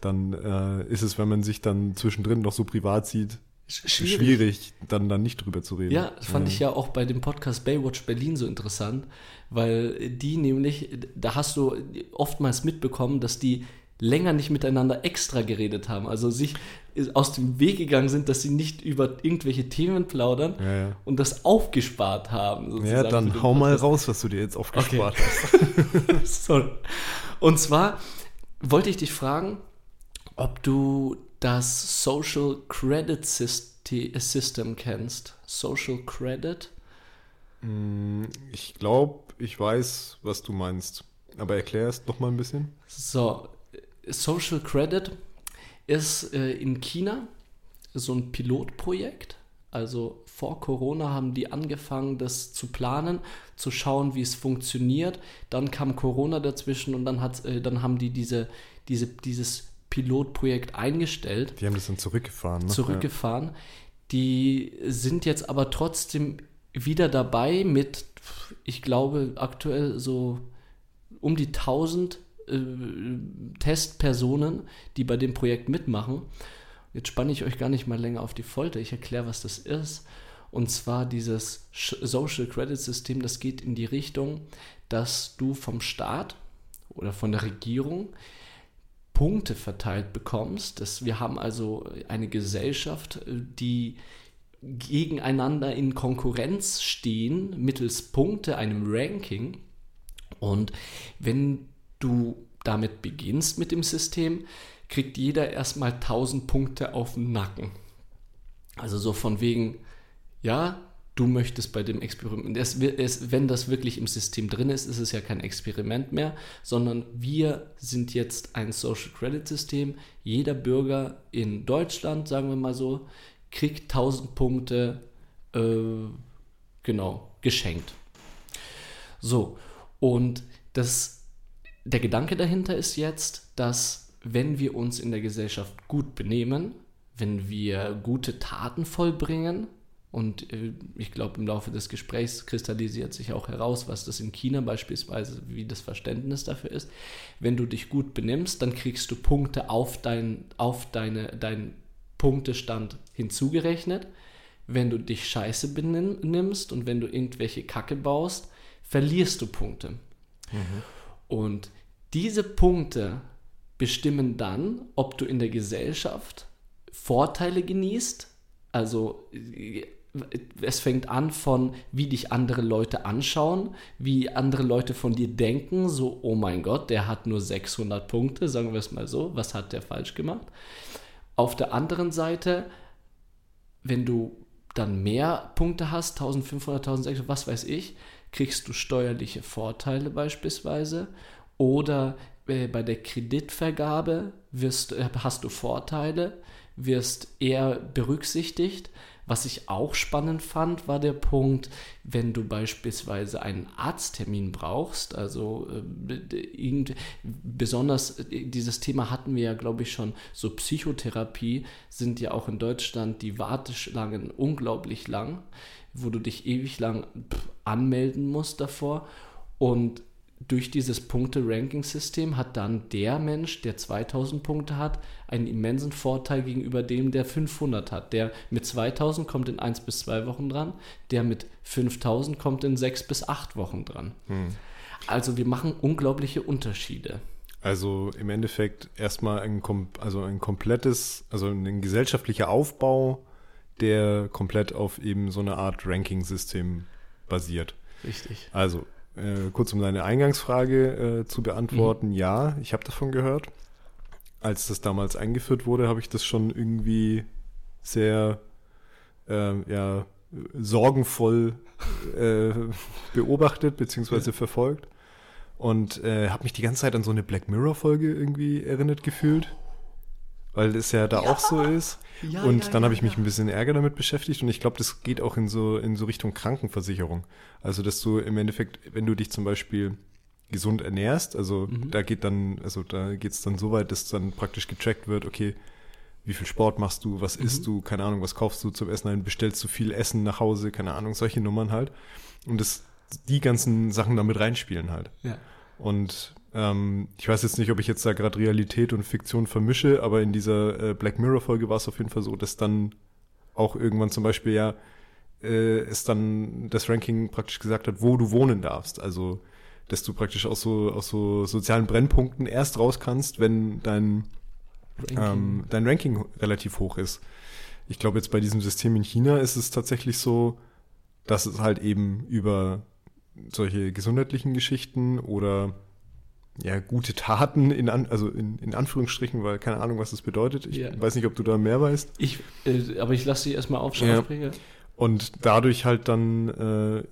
dann äh, ist es, wenn man sich dann zwischendrin noch so privat sieht, schwierig, dann, dann nicht drüber zu reden. Ja, das fand ich ja auch bei dem Podcast Baywatch Berlin so interessant, weil die nämlich, da hast du oftmals mitbekommen, dass die länger nicht miteinander extra geredet haben, also sich aus dem Weg gegangen sind, dass sie nicht über irgendwelche Themen plaudern Ja, ja. und das aufgespart haben. Ja, dann hau mal raus, was du dir jetzt aufgespart hast. Sorry. Und zwar wollte ich dich fragen, ob du das Social Credit Syste- System kennst. Social Credit? Mm, Ich glaube, ich weiß, was du meinst. Aber erklär es noch mal ein bisschen. So, Social Credit ist äh, in China so ein Pilotprojekt. Also vor Corona haben die angefangen, das zu planen, zu schauen, wie es funktioniert. Dann kam Corona dazwischen und dann, hat, äh, dann haben die diese, diese, dieses Pilotprojekt eingestellt. Die haben das dann zurückgefahren. Ne? zurückgefahren. Die sind jetzt aber trotzdem wieder dabei mit, ich glaube, aktuell so um die 1000 äh, Testpersonen, die bei dem Projekt mitmachen. Jetzt spanne ich euch gar nicht mal länger auf die Folter. Ich erkläre, was das ist. Und zwar dieses Social Credit System, das geht in die Richtung, dass du vom Staat oder von der Regierung Punkte verteilt bekommst. Das, wir haben also eine Gesellschaft, die gegeneinander in Konkurrenz stehen mittels Punkte, einem Ranking. Und wenn du damit beginnst mit dem System, kriegt jeder erstmal 1000 Punkte auf den Nacken. Also so von wegen, ja, du möchtest bei dem Experiment, es, es, wenn das wirklich im System drin ist, ist es ja kein Experiment mehr, sondern wir sind jetzt ein Social Credit System. Jeder Bürger in Deutschland, sagen wir mal so, kriegt 1000 Punkte äh, genau, geschenkt. So, und das, der Gedanke dahinter ist jetzt, dass wenn wir uns in der Gesellschaft gut benehmen, wenn wir gute Taten vollbringen, und äh, ich glaube, im Laufe des Gesprächs kristallisiert sich auch heraus, was das in China beispielsweise, wie das Verständnis dafür ist. Wenn du dich gut benimmst, dann kriegst du Punkte auf, dein, auf deine, deinen Punktestand hinzugerechnet. Wenn du dich scheiße benimmst und wenn du irgendwelche Kacke baust, verlierst du Punkte. Mhm. Und diese Punkte bestimmen dann, ob du in der Gesellschaft Vorteile genießt, also es fängt an von, wie dich andere Leute anschauen, wie andere Leute von dir denken, so, oh mein Gott, der hat nur 600 Punkte, sagen wir es mal so, was hat der falsch gemacht? Auf der anderen Seite, wenn du dann mehr Punkte hast, 1500, 1600, was weiß ich, kriegst du steuerliche Vorteile beispielsweise oder äh, bei der Kreditvergabe wirst, äh, hast du Vorteile, wirst eher berücksichtigt was ich auch spannend fand, war der Punkt, wenn du beispielsweise einen Arzttermin brauchst, also äh, irgend, besonders äh, dieses Thema hatten wir ja, glaube ich, schon, so Psychotherapie sind ja auch in Deutschland die Warteschlangen unglaublich lang, wo du dich ewig lang anmelden musst davor. Und durch dieses Punkte-Ranking-System hat dann der Mensch, der 2000 Punkte hat, einen immensen Vorteil gegenüber dem, der 500 hat. Der mit 2000 kommt in 1 bis 2 Wochen dran, der mit 5000 kommt in 6 bis 8 Wochen dran. Hm. Also wir machen unglaubliche Unterschiede. Also im Endeffekt erstmal ein, also ein komplettes, also ein gesellschaftlicher Aufbau, der komplett auf eben so eine Art Ranking-System basiert. Richtig. Also äh, kurz um deine Eingangsfrage äh, zu beantworten, mhm. ja, ich habe davon gehört. Als das damals eingeführt wurde, habe ich das schon irgendwie sehr äh, ja, sorgenvoll äh, beobachtet bzw. Ja. verfolgt und äh, habe mich die ganze Zeit an so eine Black Mirror Folge irgendwie erinnert gefühlt weil es ja da ja. auch so ist. Ja, und ja, dann habe ich mich ein bisschen Ärger damit beschäftigt und ich glaube, das geht auch in so, in so Richtung Krankenversicherung. Also, dass du im Endeffekt, wenn du dich zum Beispiel gesund ernährst, also mhm. da geht dann, also da geht es dann so weit, dass dann praktisch getrackt wird, okay, wie viel Sport machst du, was mhm. isst du, keine Ahnung, was kaufst du zum Essen ein, bestellst du viel Essen nach Hause, keine Ahnung, solche Nummern halt. Und das, die ganzen Sachen damit reinspielen halt. Ja. Und ähm, ich weiß jetzt nicht, ob ich jetzt da gerade Realität und Fiktion vermische, aber in dieser äh, Black Mirror-Folge war es auf jeden Fall so, dass dann auch irgendwann zum Beispiel ja äh, es dann das Ranking praktisch gesagt hat, wo du wohnen darfst. Also dass du praktisch aus so, aus so sozialen Brennpunkten erst raus kannst, wenn dein Ranking. Ähm, dein Ranking relativ hoch ist. Ich glaube, jetzt bei diesem System in China ist es tatsächlich so, dass es halt eben über solche gesundheitlichen Geschichten oder ja, gute Taten in, an, also in, in Anführungsstrichen, weil keine Ahnung, was das bedeutet. Ich ja. weiß nicht, ob du da mehr weißt. Ich, äh, aber ich lasse dich erstmal aufschauen. Ja. Und dadurch halt dann äh,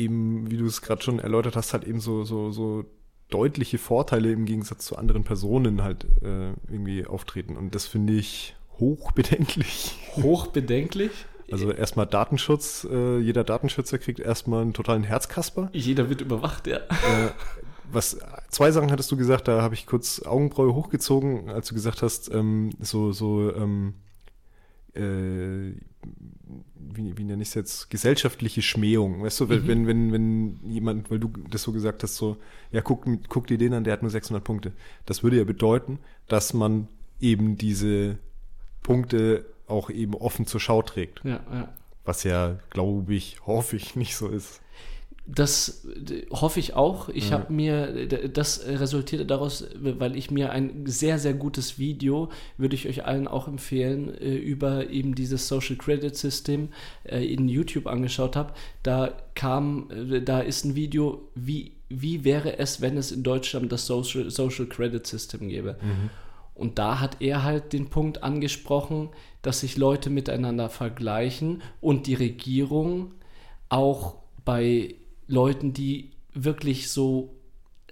eben, wie du es gerade schon erläutert hast, halt eben so, so, so deutliche Vorteile im Gegensatz zu anderen Personen halt äh, irgendwie auftreten. Und das finde ich hochbedenklich. Hochbedenklich? Also erstmal Datenschutz, äh, jeder Datenschützer kriegt erstmal einen totalen Herzkasper. Jeder wird überwacht, ja. Äh, was, zwei Sachen hattest du gesagt, da habe ich kurz Augenbraue hochgezogen, als du gesagt hast, ähm, so, so, ähm, äh, wie, wie nenne ich es jetzt, gesellschaftliche Schmähung. Weißt du, mhm. wenn, wenn, wenn jemand, weil du das so gesagt hast, so, ja, guck, guck dir den an, der hat nur 600 Punkte. Das würde ja bedeuten, dass man eben diese Punkte auch eben offen zur Schau trägt. Ja, ja. Was ja, glaube ich, hoffe ich, nicht so ist. Das hoffe ich auch. Ich ja. habe mir, das resultierte daraus, weil ich mir ein sehr, sehr gutes Video, würde ich euch allen auch empfehlen, äh, über eben dieses Social Credit System äh, in YouTube angeschaut habe. Da kam, äh, da ist ein Video, wie, wie wäre es, wenn es in Deutschland das Social, Social Credit System gäbe. Mhm. Und da hat er halt den Punkt angesprochen, dass sich Leute miteinander vergleichen und die Regierung auch bei Leuten, die wirklich so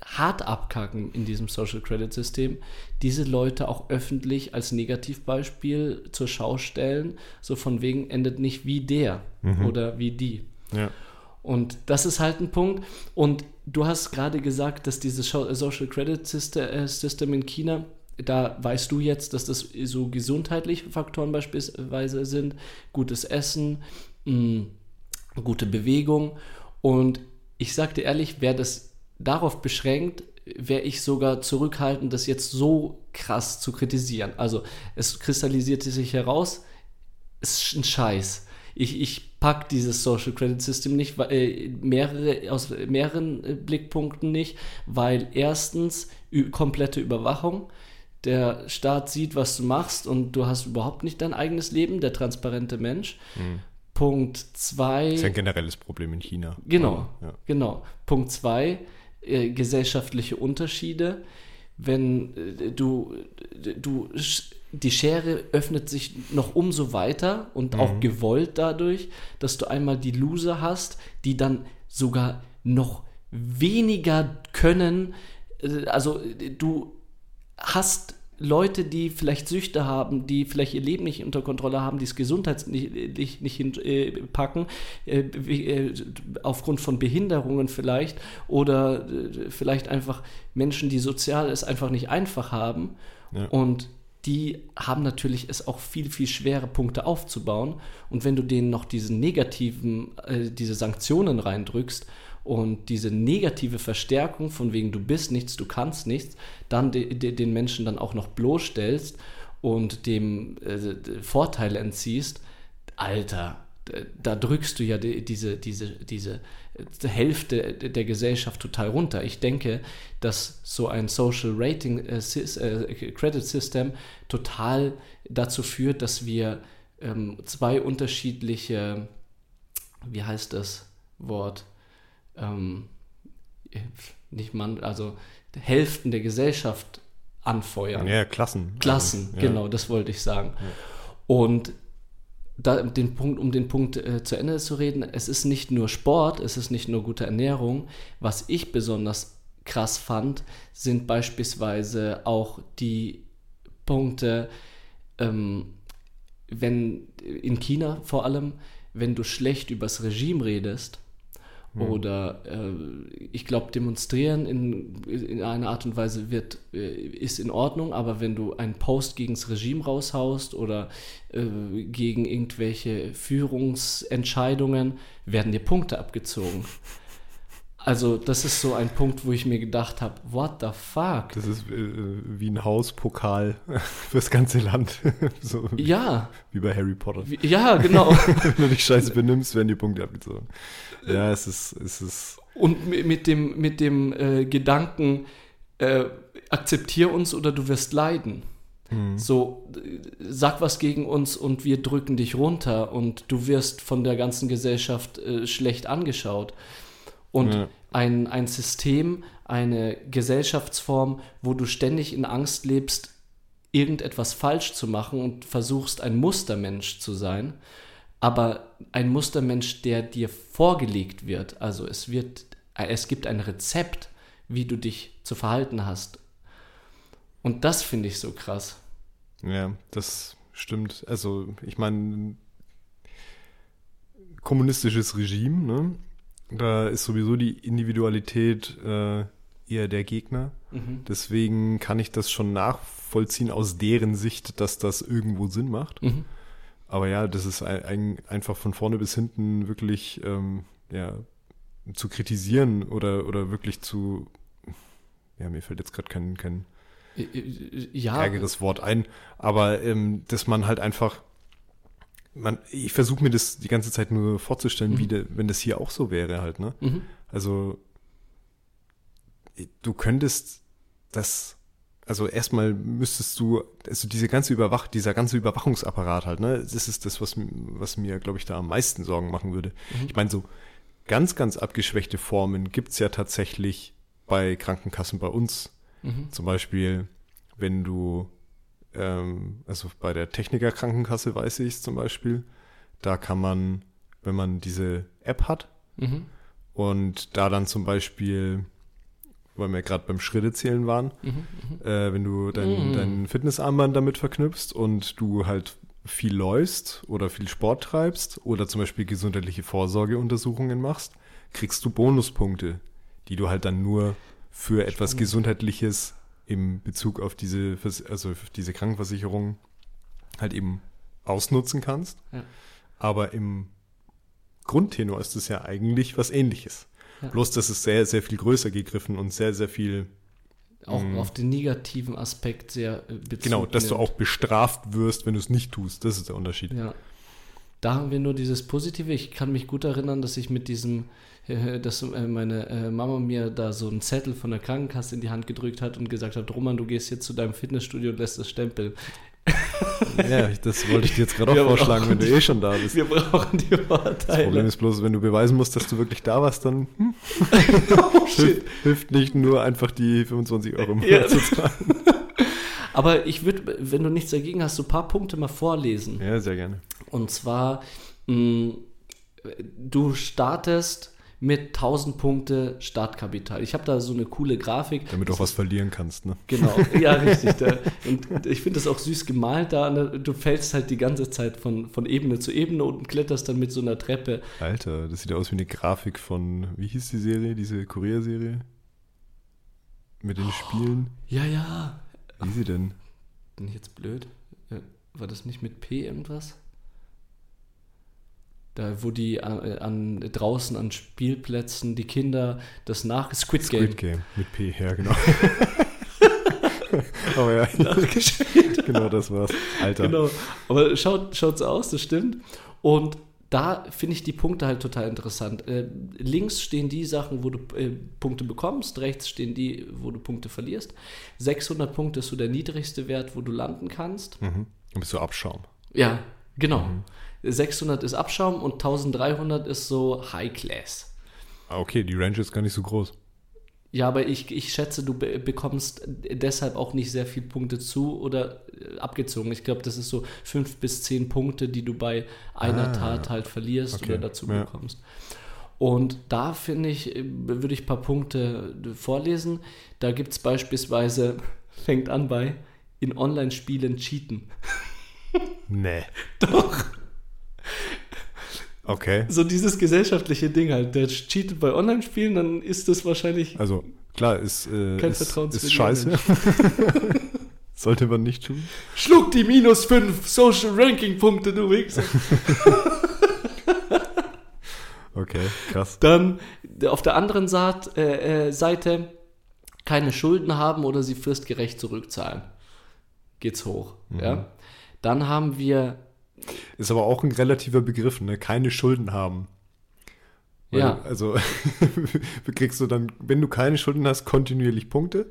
hart abkacken in diesem Social Credit System, diese Leute auch öffentlich als Negativbeispiel zur Schau stellen, so von wegen endet nicht wie der mhm. oder wie die. Ja. Und das ist halt ein Punkt. Und du hast gerade gesagt, dass dieses Social Credit äh, System in China, da weißt du jetzt, dass das so gesundheitliche Faktoren beispielsweise sind, gutes Essen, mh, gute Bewegung. Und ich sagte ehrlich, wäre das darauf beschränkt, wäre ich sogar zurückhaltend, das jetzt so krass zu kritisieren. Also es kristallisierte sich heraus, es ist ein Scheiß. Ich, ich pack dieses Social Credit System nicht, äh, mehrere, aus mehreren äh, Blickpunkten nicht, weil erstens komplette Überwachung, der Staat sieht, was du machst und du hast überhaupt nicht dein eigenes Leben, der transparente Mensch. Mhm. Punkt zwei. Das ist ein generelles Problem in China. Genau, ja. genau. Punkt zwei, äh, gesellschaftliche Unterschiede. Wenn äh, du, du, die Schere öffnet sich noch umso weiter und mhm. auch gewollt dadurch, dass du einmal die Loser hast, die dann sogar noch weniger können. Äh, also du hast Leute, die vielleicht Süchte haben, die vielleicht ihr Leben nicht unter Kontrolle haben, die es gesundheitlich nicht, nicht hinpacken, äh, äh, aufgrund von Behinderungen vielleicht oder äh, vielleicht einfach Menschen, die sozial es einfach nicht einfach haben. Ja. Und die haben natürlich es auch viel, viel schwere Punkte aufzubauen. Und wenn du denen noch diesen negativen, äh, diese Sanktionen reindrückst, und diese negative Verstärkung von wegen du bist nichts, du kannst nichts, dann de, de, den Menschen dann auch noch bloßstellst und dem äh, Vorteile entziehst, Alter, da drückst du ja die, diese, diese, diese Hälfte der Gesellschaft total runter. Ich denke, dass so ein Social Rating äh, äh, Credit System total dazu führt, dass wir ähm, zwei unterschiedliche, wie heißt das Wort? ähm, nicht man, also Hälften der Gesellschaft anfeuern. Ja, Klassen. Klassen, also, ja. genau, das wollte ich sagen. Ja. Und da, den Punkt, um den Punkt äh, zu Ende zu reden, es ist nicht nur Sport, es ist nicht nur gute Ernährung. Was ich besonders krass fand, sind beispielsweise auch die Punkte, ähm, wenn in China vor allem, wenn du schlecht übers Regime redest. Oder äh, ich glaube, demonstrieren in, in einer Art und Weise wird, äh, ist in Ordnung, aber wenn du einen Post gegen das Regime raushaust oder äh, gegen irgendwelche Führungsentscheidungen, werden dir Punkte abgezogen. Also, das ist so ein Punkt, wo ich mir gedacht habe, what the fuck? Das ist äh, wie ein Hauspokal fürs ganze Land. so ja. Wie bei Harry Potter. Wie, ja, genau. Wenn du dich scheiße benimmst, werden die Punkte abgezogen. Ja, es ist. Es ist Und mit dem, mit dem äh, Gedanken, äh, akzeptier uns oder du wirst leiden. Mhm. So, sag was gegen uns und wir drücken dich runter und du wirst von der ganzen Gesellschaft äh, schlecht angeschaut. Und ja. ein, ein System, eine Gesellschaftsform, wo du ständig in Angst lebst, irgendetwas falsch zu machen und versuchst, ein Mustermensch zu sein, aber ein Mustermensch, der dir vorgelegt wird. Also es wird, es gibt ein Rezept, wie du dich zu verhalten hast. Und das finde ich so krass. Ja, das stimmt. Also, ich meine, kommunistisches Regime, ne? Da ist sowieso die Individualität äh, eher der Gegner. Mhm. Deswegen kann ich das schon nachvollziehen aus deren Sicht, dass das irgendwo Sinn macht. Mhm. Aber ja, das ist ein, ein, einfach von vorne bis hinten wirklich ähm, ja, zu kritisieren oder, oder wirklich zu. Ja, mir fällt jetzt gerade kein, kein ja. ärgeres Wort ein. Aber ähm, dass man halt einfach man, ich versuche mir das die ganze Zeit nur vorzustellen, mhm. wie de, wenn das hier auch so wäre halt, ne? Mhm. Also du könntest das, also erstmal müsstest du, also diese ganze Überwach, dieser ganze Überwachungsapparat halt, ne? Das ist das, was, was mir, glaube ich, da am meisten Sorgen machen würde. Mhm. Ich meine, so ganz, ganz abgeschwächte Formen gibt's ja tatsächlich bei Krankenkassen bei uns. Mhm. Zum Beispiel, wenn du ähm, also bei der Techniker Krankenkasse weiß ich es zum Beispiel, da kann man, wenn man diese App hat mhm. und da dann zum Beispiel weil wir gerade beim Schrittezählen waren, Mhm, äh, wenn du dein, Mhm. dein Fitnessarmband damit verknüpfst und du halt viel läufst oder viel Sport treibst oder zum Beispiel gesundheitliche Vorsorgeuntersuchungen machst, kriegst du Bonuspunkte, die du halt dann nur für etwas Spannend. Gesundheitliches im Bezug auf diese, also auf diese Krankenversicherung halt eben ausnutzen kannst. Ja. Aber im Grundtenor ist es ja eigentlich was ähnliches. Ja. Bloß, dass es sehr, sehr viel größer gegriffen und sehr, sehr viel Auch Mhm. auf den negativen Aspekt sehr äh, Bezug Genau, dass du nimmt. auch bestraft wirst, wenn du es nicht tust. Das ist der Unterschied. Ja. Da haben wir nur dieses Positive. Ich kann mich gut erinnern, dass ich mit diesem, äh, dass äh, meine äh, Mama mir da so einen Zettel von der Krankenkasse in die Hand gedrückt hat und gesagt hat, Roman, du gehst jetzt zu deinem Fitnessstudio und lässt das stempeln. Ja, das wollte ich dir jetzt gerade auch vorschlagen, wenn du eh schon da bist. Wir brauchen die Das Problem Vorteile. ist bloß, wenn du beweisen musst, dass du wirklich da warst, dann hm, oh, hilft, hilft nicht nur einfach die 25 Euro im Ja. Zu zahlen. Aber ich würde, wenn du nichts dagegen hast, so ein paar Punkte mal vorlesen. Ja, sehr gerne. Und zwar, mh, du startest mit 1000 Punkte Startkapital. Ich habe da so eine coole Grafik. Damit du auch was verlieren kannst, ne? Genau, ja, richtig. Da, und ich finde das auch süß gemalt da. ne? Du fällst halt die ganze Zeit von, von Ebene zu Ebene und kletterst dann mit so einer Treppe. Alter, das sieht aus wie eine Grafik von, wie hieß die Serie, diese Korea-Serie? Mit den Spielen? Ja, ja. Wie sie denn? Bin ich jetzt blöd? Äh, War das nicht mit P irgendwas? Da, wo die an, an draußen an Spielplätzen die Kinder das nach Squid Game Squid Game. Mit P, ja, genau. Aber ja, nachgespielt. genau das war's. Alter. Genau. Aber schaut schaut's aus, das stimmt. Und da finde ich die Punkte halt total interessant. Äh, links stehen die Sachen, wo du äh, Punkte bekommst, rechts stehen die, wo du Punkte verlierst. 600 Punkte ist so der niedrigste Wert, wo du landen kannst. Mhm. Dann bist du Abschaum. Ja, genau. 600 ist Abschaum und 1300 ist so High Class. Ah, okay, die Range ist gar nicht so groß. Ja, aber ich, ich schätze, du be bekommst deshalb auch nicht sehr viel Punkte zu oder äh, abgezogen. Ich glaube, das ist so fünf bis zehn Punkte, die du bei einer Ah, Tat halt verlierst okay, oder dazu ja. bekommst. Und da finde ich, äh, würde ich ein paar Punkte äh, vorlesen. Da gibt es beispielsweise, fängt an bei, in Online-Spielen cheaten. Nee. Doch. Okay. So dieses gesellschaftliche Ding halt. Der cheatet bei Online-Spielen, dann ist das wahrscheinlich Also, klar, ist, äh, Kein ist, ist scheiße. Sollte man nicht tun. Schluck die minus 5 Social Ranking Punkte, du Wichser. Okay, krass. Dann auf der anderen Saat, äh, äh, Seite keine Schulden haben oder sie fristgerecht zurückzahlen. Geht's hoch. Ja? Dann haben wir, Ist aber auch ein relativer Begriff, ne? Keine Schulden haben. Weil, Ja. Also, kriegst du dann, wenn du keine Schulden hast, kontinuierlich Punkte?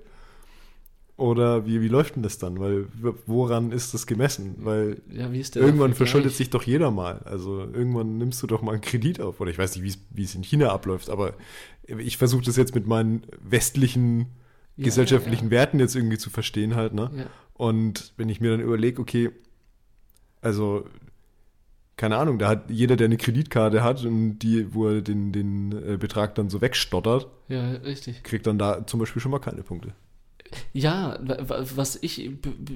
Oder wie, wie läuft denn das dann? Weil, woran ist das gemessen? Weil ja, irgendwann verschuldet sich doch jeder mal. Also, irgendwann nimmst du doch mal einen Kredit auf. Oder ich weiß nicht, wie es- in China abläuft, aber ich versuche das jetzt mit meinen westlichen Ja, gesellschaftlichen ja, Werten jetzt irgendwie zu verstehen halt, ne? Ja. Und wenn ich mir dann überlege, okay, also, keine Ahnung, da hat jeder, der eine Kreditkarte hat und die, wo er den, den äh, Betrag dann so wegstottert, Ja, richtig. kriegt dann da zum Beispiel schon mal keine Punkte. Ja, wa- wa- was ich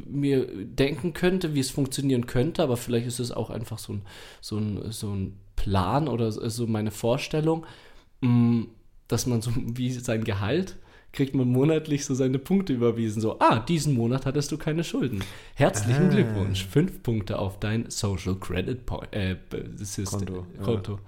mir denken könnte, wie es funktionieren könnte, aber vielleicht ist es auch einfach so ein, so ein, so ein Plan oder so- meine Vorstellung, mh, dass man so wie sein Gehalt kriegt man monatlich so seine Punkte überwiesen. So, ah, diesen Monat hattest du keine Schulden. Herzlichen Ah. Glückwunsch. Fünf Punkte auf dein Social Credit Point, äh, System, Konto, ja. Konto.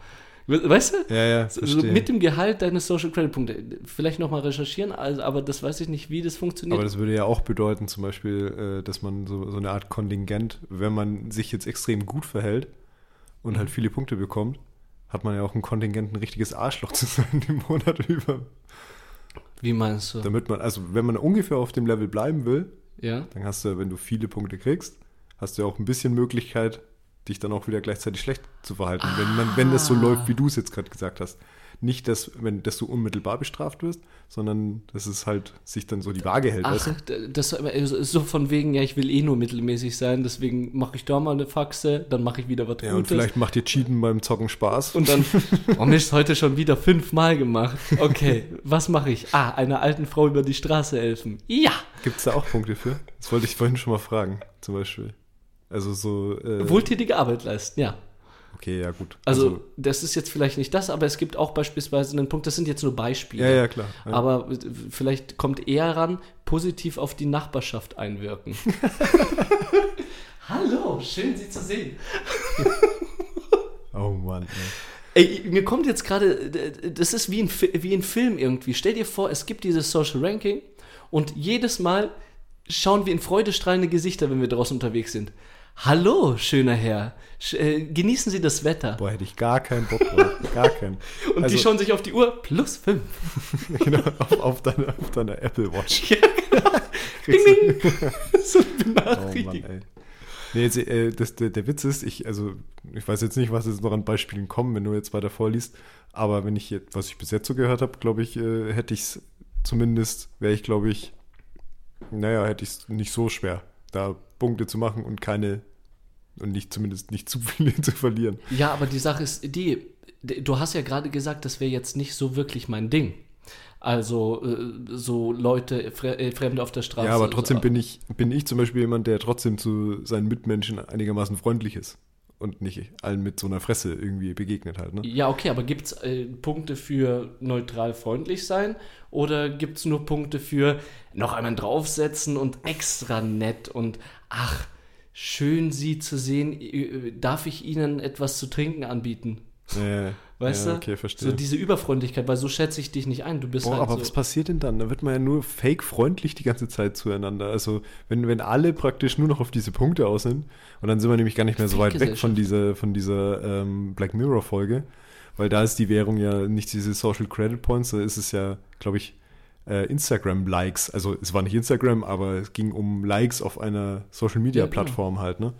We- Weißt du? Ja, ja, So, so mit dem Gehalt deine Social Credit Punkte. Vielleicht nochmal recherchieren, also, aber das weiß ich nicht, wie das funktioniert. Aber das würde ja auch bedeuten, zum Beispiel, äh, dass man so, so eine Art Kontingent, wenn man sich jetzt extrem gut verhält und halt viele Punkte bekommt, hat man ja auch ein Kontingent, ein richtiges Arschloch zu sein im Monat über. Wie meinst du? Damit man, also wenn man ungefähr auf dem Level bleiben will, Ja? dann hast du, wenn du viele Punkte kriegst, hast du ja auch ein bisschen Möglichkeit, dich dann auch wieder gleichzeitig schlecht zu verhalten, wenn, man, wenn das so Ah. läuft, wie du es jetzt gerade gesagt hast. Nicht, dass, wenn, dass du unmittelbar bestraft wirst, sondern dass es halt sich dann so die Waage hält. Ach, das ist so von wegen, ja, ich will eh nur mittelmäßig sein, deswegen mache ich da mal eine Faxe, dann mache ich wieder was Ja, und Gutes. vielleicht macht dir Cheaten beim Zocken Spaß. Und dann, oh Mist, heute schon wieder fünfmal gemacht. Okay, was mache ich? Ah, einer alten Frau über die Straße helfen. Ja! Gibt es da auch Punkte für? Das wollte ich vorhin schon mal fragen, zum Beispiel. Also so. Äh, Wohltätige Arbeit leisten, ja. Okay, ja, gut. Also, das ist jetzt vielleicht nicht das, aber es gibt auch beispielsweise einen Punkt, das sind jetzt nur Beispiele. ja, ja, klar. Ja. Aber äh, vielleicht kommt eher ran, positiv auf die Nachbarschaft einwirken. Hallo, schön Sie zu sehen. oh Mann. Ey. Ey, mir kommt jetzt gerade, das ist wie ein, wie ein Film irgendwie. Stell dir vor, es gibt dieses Social Ranking und jedes Mal schauen wir in freudestrahlende Gesichter, wenn wir draußen unterwegs sind. Hallo, schöner Herr. Äh, genießen Sie das Wetter. Boah, hätte ich gar keinen Bock drauf. Gar keinen. und also- die schauen sich auf die Uhr. Plus fünf. genau, auf, auf, deiner, auf deiner Apple Watch. Ja, genau. ding, ding. so eine Oh Mann, ey. Nee, jetzt, äh, das, der, der Witz ist, ich, also, ich weiß jetzt nicht, was jetzt noch an Beispielen kommen, wenn du jetzt weiter vorliest, aber wenn ich jetzt, was ich bis jetzt so gehört habe, glaube ich, äh, hätte ich es zumindest, wäre ich, glaube ich, naja, hätte ich es nicht so schwer, da Punkte zu machen und keine, und nicht zumindest nicht zu viele zu verlieren. Ja, aber die Sache ist die, du hast ja gerade gesagt, das wäre jetzt nicht so wirklich mein Ding. Also äh, so Leute, äh, Fremde auf der Straße. Ja, aber trotzdem bin ich, bin ich zum Beispiel jemand, der trotzdem zu seinen Mitmenschen einigermaßen freundlich ist und nicht allen mit so einer Fresse irgendwie begegnet halt, ne? Ja, okay, aber gibt es äh, Punkte für neutral freundlich sein oder gibt es nur Punkte für noch einmal draufsetzen und extra nett und ach, schön Sie zu sehen, äh, darf ich Ihnen etwas zu trinken anbieten? Äh, Weißt ja, du? Okay, verstehe. So diese Überfreundlichkeit, weil so schätze ich dich nicht ein. Du bist Boah, halt aber so. was passiert denn dann? Da wird man ja nur fake freundlich die ganze Zeit zueinander. Also, wenn, wenn alle praktisch nur noch auf diese Punkte aus sind, und dann sind wir nämlich gar nicht mehr so weit weg von dieser, von dieser ähm, Black Mirror-Folge, weil da ist die Währung ja nicht diese Social Credit Points, da ist es ja, glaube ich, äh, Instagram-Likes. Also, es war nicht Instagram, aber es ging um Likes auf einer Social-Media-Plattform halt, ne?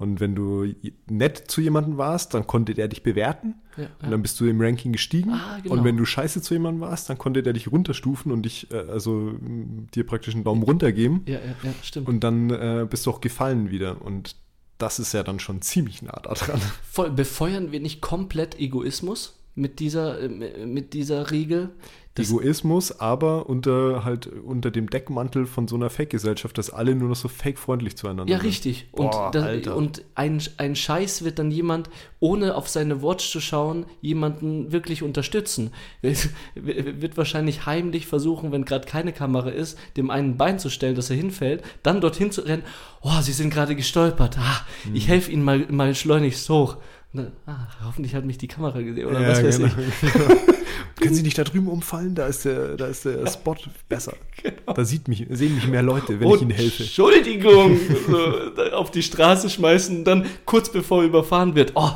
Und wenn du nett zu jemandem warst, dann konnte der dich bewerten. Ja, Und dann bist du im Ranking gestiegen. Ah, genau. Und wenn du scheiße zu jemandem warst, dann konnte der dich runterstufen und dich, äh, also m, dir praktisch einen Daumen runter geben. ja, ja, ja, stimmt. Und dann äh, bist du auch gefallen wieder. Und das ist ja dann schon ziemlich nah da dran. Voll, befeuern wir nicht komplett Egoismus mit dieser, äh, mit dieser Regel? Das, Egoismus, aber unter halt unter dem Deckmantel von so einer Fake-Gesellschaft, dass alle nur noch so fake-freundlich zueinander ja, sind. richtig. Und, Boah, Alter. und ein, ein Scheiß wird dann jemand, ohne auf seine Watch zu schauen, jemanden wirklich unterstützen. Wird wahrscheinlich heimlich versuchen, wenn gerade keine Kamera ist, dem einen Bein zu stellen, dass er hinfällt, dann dorthin zu rennen. Oh, sie sind gerade gestolpert. Ah, ich Mhm. helfe ihnen mal, mal schleunigst hoch. Dann, ah, hoffentlich hat mich die Kamera gesehen oder Ja, was weiß genau. ich. Können Sie nicht da drüben umfallen? Da ist der, da ist der Spot besser. Genau. Da sieht mich, sehen mich mehr Leute, wenn Und ich Ihnen helfe. Entschuldigung, so, auf die Straße schmeißen, dann kurz bevor er überfahren wird. Oh,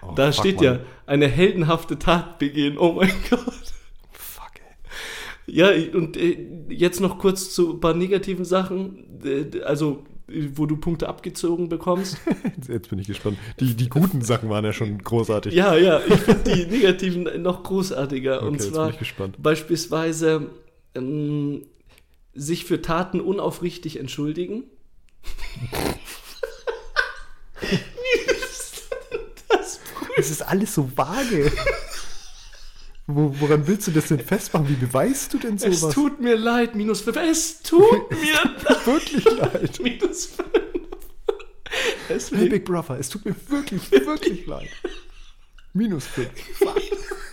Oh, da steht Mann. ja, eine heldenhafte Tat begehen. Oh mein Gott. Fuck, ey. Ja, und äh, jetzt noch kurz zu ein paar negativen Sachen. Äh, also, wo du Punkte abgezogen bekommst. Jetzt, bin ich gespannt. Die, die guten Sachen waren ja schon großartig. ja, ja, ich finde die negativen noch großartiger. okay, und jetzt bin zwar ich gespannt. beispielsweise ähm, sich für Taten unaufrichtig entschuldigen. Wie ist denn das? Es ist alles so vage. Wo, woran willst du das denn festmachen? Wie beweist du denn Es sowas? tut mir leid, minus 5. Es tut mir leid, wirklich leid. minus 5. Hey Deswegen, Big Brother, es tut mir wirklich, wirklich leid. Minus 5.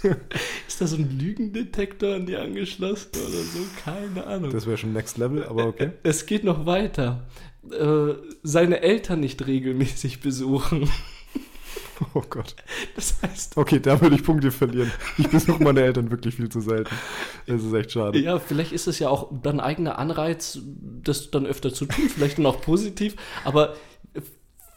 ist da so ein Lügendetektor an dir angeschlossen oder so? Keine Ahnung. Das wäre schon Next Level, aber okay. Es geht noch weiter. Äh, seine Eltern nicht regelmäßig besuchen. Oh Gott. Das heißt, Okay, da würde ich Punkte verlieren. Ich besuche meine Eltern wirklich viel zu selten. Das ist echt schade. ja, vielleicht ist es ja auch dann eigener Anreiz, das dann öfter zu tun, vielleicht dann auch positiv, aber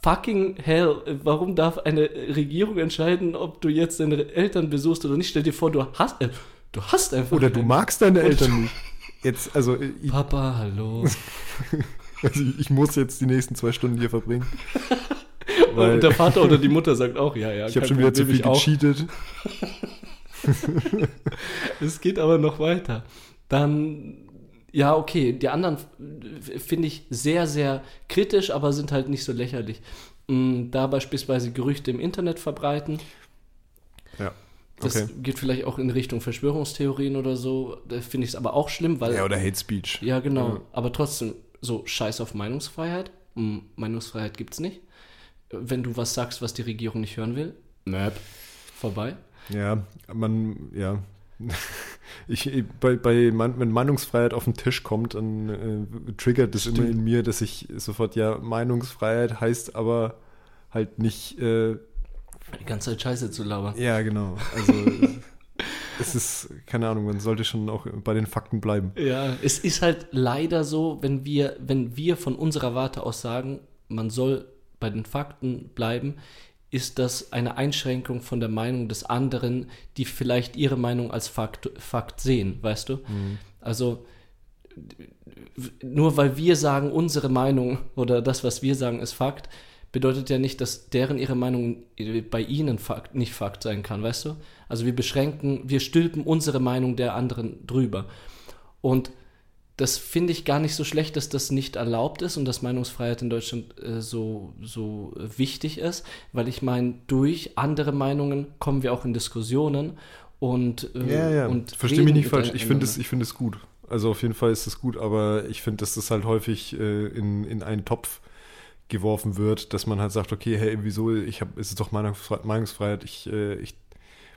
fucking hell, warum darf eine Regierung entscheiden, ob du jetzt deine Eltern besuchst oder nicht? Stell dir vor, du hast, äh, du hast einfach. Oder du magst deine Eltern nicht. Jetzt, also ich, Papa, hallo. also ich muss jetzt die nächsten zwei Stunden hier verbringen. Und der Vater oder die Mutter sagt auch, ja, ja. Ich habe schon wieder zu viel gecheatet. es geht aber noch weiter. Dann, ja, okay, die anderen finde ich sehr, sehr kritisch, aber sind halt nicht so lächerlich. Mm, da beispielsweise Gerüchte im Internet verbreiten. Ja. Das Okay. geht vielleicht auch in Richtung Verschwörungstheorien oder so. Da finde ich es aber auch schlimm, weil. Ja, oder Hate Speech. Ja, genau. Ja. Aber trotzdem, so scheiß auf Meinungsfreiheit. Hm, Meinungsfreiheit gibt's nicht. Wenn du was sagst, was die Regierung nicht hören will, Möp. vorbei. Ja, man, ja. Ich, bei, bei wenn Meinungsfreiheit auf den Tisch kommt, dann äh, triggert das immer in mir, dass ich sofort, ja, Meinungsfreiheit heißt aber halt nicht, äh, Die ganze Zeit Scheiße zu labern. ja, genau. Also es ist, keine Ahnung, man sollte schon auch bei den Fakten bleiben. Ja, es ist halt leider so, wenn wir, wenn wir von unserer Warte aus sagen, man soll bei den Fakten bleiben, ist das eine Einschränkung von der Meinung des anderen, die vielleicht ihre Meinung als Fakt, Fakt sehen, weißt du? Also nur weil wir sagen, unsere Meinung oder das, was wir sagen, ist Fakt, bedeutet ja nicht, dass deren ihre Meinung bei ihnen Fakt, nicht Fakt sein kann, weißt du? Also wir beschränken, wir stülpen unsere Meinung der anderen drüber. Und das finde ich gar nicht so schlecht, dass das nicht erlaubt ist und dass Meinungsfreiheit in Deutschland äh, so, so äh, wichtig ist, weil ich meine, durch andere Meinungen kommen wir auch in Diskussionen und, äh, Ja, ja, und verstehe mich nicht falsch. Ich finde es, miteinander. ich finde es gut. Also auf jeden Fall ist es gut, aber ich finde, dass das halt häufig äh, in, in einen Topf geworfen wird, dass man halt sagt, okay, hey, wieso, ich habe, es ist doch Meinungsfre Meinungsfreiheit, ich, äh, ich,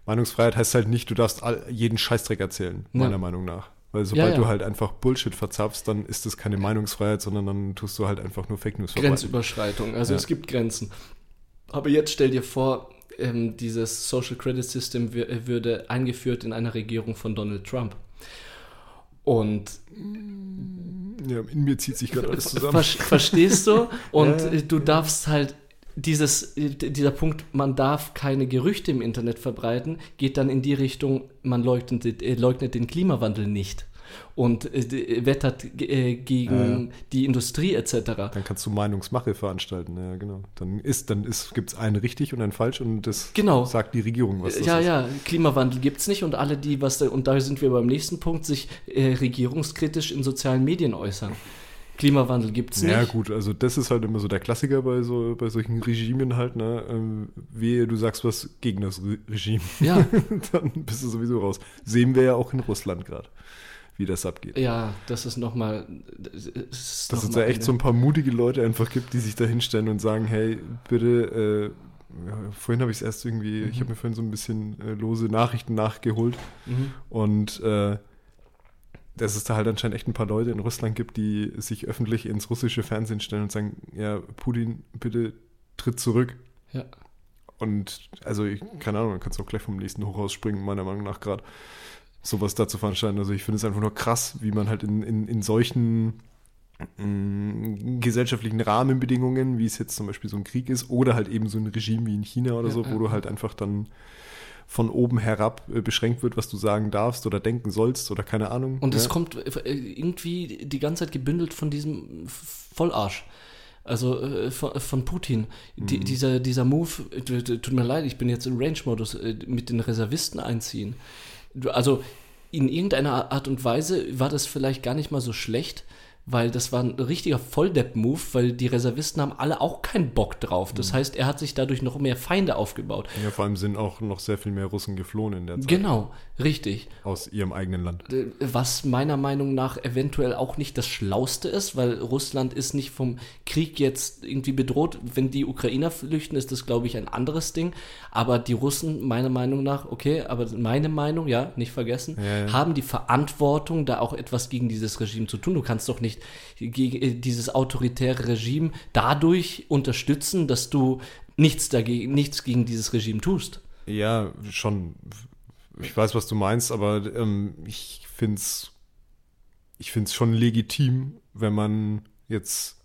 Meinungsfreiheit heißt halt nicht, du darfst all, jeden Scheißdreck erzählen, Ja. meiner Meinung nach. Weil sobald Ja, ja. du halt einfach Bullshit verzapfst, dann ist das keine Meinungsfreiheit, sondern dann tust du halt einfach nur Fake News verbreiten. Grenzüberschreitung. Also Ja. es gibt Grenzen. Aber jetzt stell dir vor, ähm, dieses Social Credit System äh, würde eingeführt in einer Regierung von Donald Trump. Und Ja, in mir zieht sich gerade alles zusammen. Ver verstehst du? Und Ja, du darfst halt dieses, dieser Punkt, man darf keine Gerüchte im Internet verbreiten, geht dann in die Richtung, man leugnet, äh, leugnet den Klimawandel nicht und äh, wettert äh, gegen die Industrie etc. Dann kannst du Meinungsmache veranstalten, ja genau. Dann ist, dann ist, gibt es ein richtig und ein falsch und das Genau. sagt die Regierung, was das ja, ist. ja, Klimawandel gibt es nicht und alle, die was da, und da sind wir beim nächsten Punkt, sich äh, regierungskritisch in sozialen Medien äußern. Klimawandel gibt es nicht. Ja, gut, also das ist halt immer so der Klassiker bei so bei solchen Regimen halt, ne? Ähm, wehe, du sagst was gegen das Re Regime, Ja, dann bist du sowieso raus. Sehen wir ja auch in Russland gerade, wie das abgeht. ja, das ist nochmal. Das ist Dass noch es da echt eine- so ein paar mutige Leute einfach gibt, die sich da hinstellen und sagen, hey, bitte, äh, ja, vorhin habe ich es erst irgendwie, ich habe mir vorhin so ein bisschen äh, lose Nachrichten nachgeholt Mhm. und äh, dass es da halt anscheinend echt ein paar Leute in Russland gibt, die sich öffentlich ins russische Fernsehen stellen und sagen, ja, Putin, bitte tritt zurück. Ja. Und also, ich, keine Ahnung, man kann es auch gleich vom nächsten Hochhaus springen, meiner Meinung nach gerade, sowas da zu veranstalten. Also ich finde es einfach nur krass, wie man halt in, in, in solchen mh, gesellschaftlichen Rahmenbedingungen, wie es jetzt zum Beispiel so ein Krieg ist, oder halt eben so ein Regime wie in China oder Ja, so, ja, wo du ja. halt einfach dann von oben herab äh, beschränkt wird, was du sagen darfst oder denken sollst oder keine Ahnung. Und es ja. kommt äh, irgendwie die ganze Zeit gebündelt von diesem Vollarsch. Also äh, von, von Putin. Die, Mhm. dieser, dieser Move, tut mir leid, ich bin jetzt im Range-Modus, mit den Reservisten einziehen. Also in irgendeiner Art und Weise war das vielleicht gar nicht mal so schlecht, weil das war ein richtiger Volldepp-Move, weil die Reservisten haben alle auch keinen Bock drauf. Mhm. Das heißt, er hat sich dadurch noch mehr Feinde aufgebaut. Ja, vor allem sind auch noch sehr viel mehr Russen geflohen in der Zeit. Genau, richtig. Aus ihrem eigenen Land. Was meiner Meinung nach eventuell auch nicht das Schlauste ist, weil Russland ist nicht vom Krieg jetzt irgendwie bedroht. Wenn die Ukrainer flüchten, ist das, glaube ich, ein anderes Ding. Aber die Russen, meiner Meinung nach, okay, aber meine Meinung, ja, nicht vergessen, Ja, ja. haben die Verantwortung, da auch etwas gegen dieses Regime zu tun. Du kannst doch nicht gegen äh, dieses autoritäre Regime dadurch unterstützen, dass du nichts dagegen, nichts gegen dieses Regime tust. Ja, schon. Ich weiß, was du meinst, aber ähm, ich finde es ich find's schon legitim, wenn man jetzt,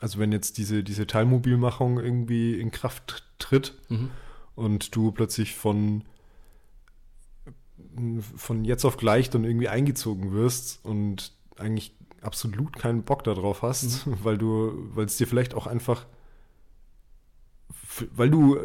also wenn jetzt diese, diese Teilmobilmachung irgendwie in Kraft tritt Mhm. und du plötzlich von, von jetzt auf gleich dann irgendwie eingezogen wirst und eigentlich absolut keinen Bock darauf hast, weil du, weil es dir vielleicht auch einfach weil du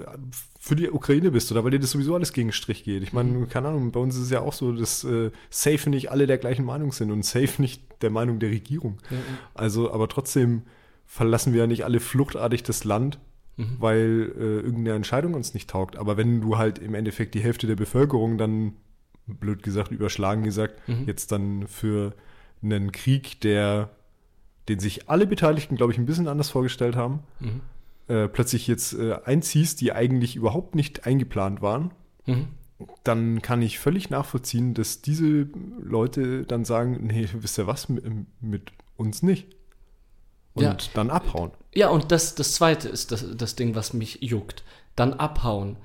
für die Ukraine bist oder weil dir das sowieso alles gegen Strich geht. Ich meine, mhm. keine Ahnung, bei uns ist es ja auch so, dass äh, safe nicht alle der gleichen Meinung sind und safe nicht der Meinung der Regierung. Mhm. Also, aber trotzdem verlassen wir ja nicht alle fluchtartig das Land, mhm. weil äh, irgendeine Entscheidung uns nicht taugt. Aber wenn du halt im Endeffekt die Hälfte der Bevölkerung dann, blöd gesagt, überschlagen gesagt, mhm. jetzt dann für einen Krieg, der, den sich alle Beteiligten, glaube ich, ein bisschen anders vorgestellt haben, mhm. äh, plötzlich jetzt äh, einziehst, die eigentlich überhaupt nicht eingeplant waren, mhm. dann kann ich völlig nachvollziehen, dass diese Leute dann sagen, nee, wisst ihr was, mit, mit uns nicht. Und ja. dann abhauen. Ja, und das, das Zweite ist das, das Ding, was mich juckt. Dann abhauen.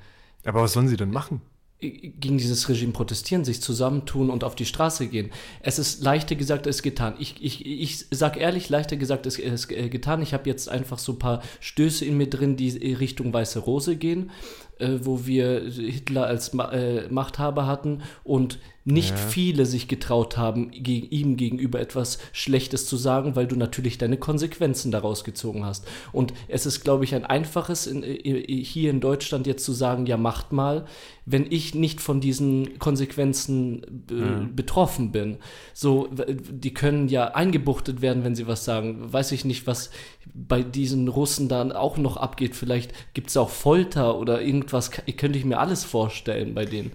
Aber was sollen sie denn machen? Gegen dieses Regime protestieren, sich zusammentun und auf die Straße gehen. Es ist leichter gesagt als getan. Ich, ich, ich sage ehrlich, leichter gesagt als, als getan. Ich habe jetzt einfach so ein paar Stöße in mir drin, die Richtung Weiße Rose gehen, äh, wo wir Hitler als Ma äh, Machthaber hatten und nicht ja. viele sich getraut haben, gegen ihm gegenüber etwas Schlechtes zu sagen, weil du natürlich deine Konsequenzen daraus gezogen hast. Und es ist, glaube ich, ein einfaches in, hier in Deutschland jetzt zu sagen, ja, macht mal, wenn ich nicht von diesen Konsequenzen äh, betroffen bin. So, die können ja eingebuchtet werden, wenn sie was sagen. Weiß ich nicht, was bei diesen Russen dann auch noch abgeht. Vielleicht gibt es auch Folter oder irgendwas, könnte ich mir alles vorstellen bei denen.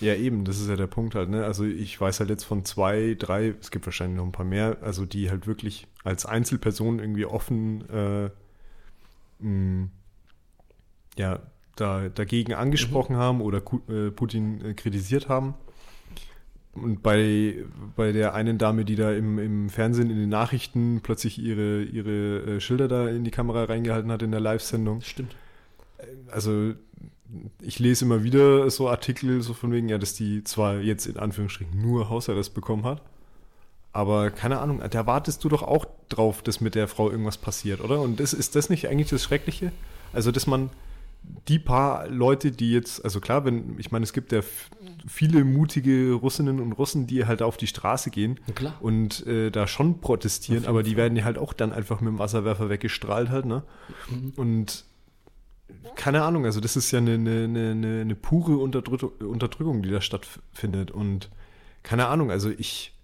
Ja, eben, das ist ja der Punkt halt, ne? Also ich weiß halt jetzt von zwei, drei, es gibt wahrscheinlich noch ein paar mehr, also die halt wirklich als Einzelperson irgendwie offen äh, mh, ja, da, dagegen angesprochen mhm. haben oder äh, Putin äh, kritisiert haben. Und bei, bei der einen Dame, die da im, im Fernsehen, in den Nachrichten plötzlich ihre, ihre äh, Schilder da in die Kamera reingehalten hat in der Live-Sendung. Stimmt. Also ich lese immer wieder so Artikel, so von wegen, ja, dass die zwar jetzt in Anführungsstrichen nur Hausarrest bekommen hat, aber keine Ahnung, da wartest du doch auch drauf, dass mit der Frau irgendwas passiert, oder? Und das, ist das nicht eigentlich das Schreckliche? Also, dass man die paar Leute, die jetzt, also klar, wenn, ich meine, es gibt ja viele mutige Russinnen und Russen, die halt auf die Straße gehen und äh, da schon protestieren, aber die werden ja halt auch dann einfach mit dem Wasserwerfer weggestrahlt halt, ne? Mhm. Und keine Ahnung, also das ist ja eine, eine, eine, eine pure Unterdrückung, die da stattfindet. Und keine Ahnung, also ich,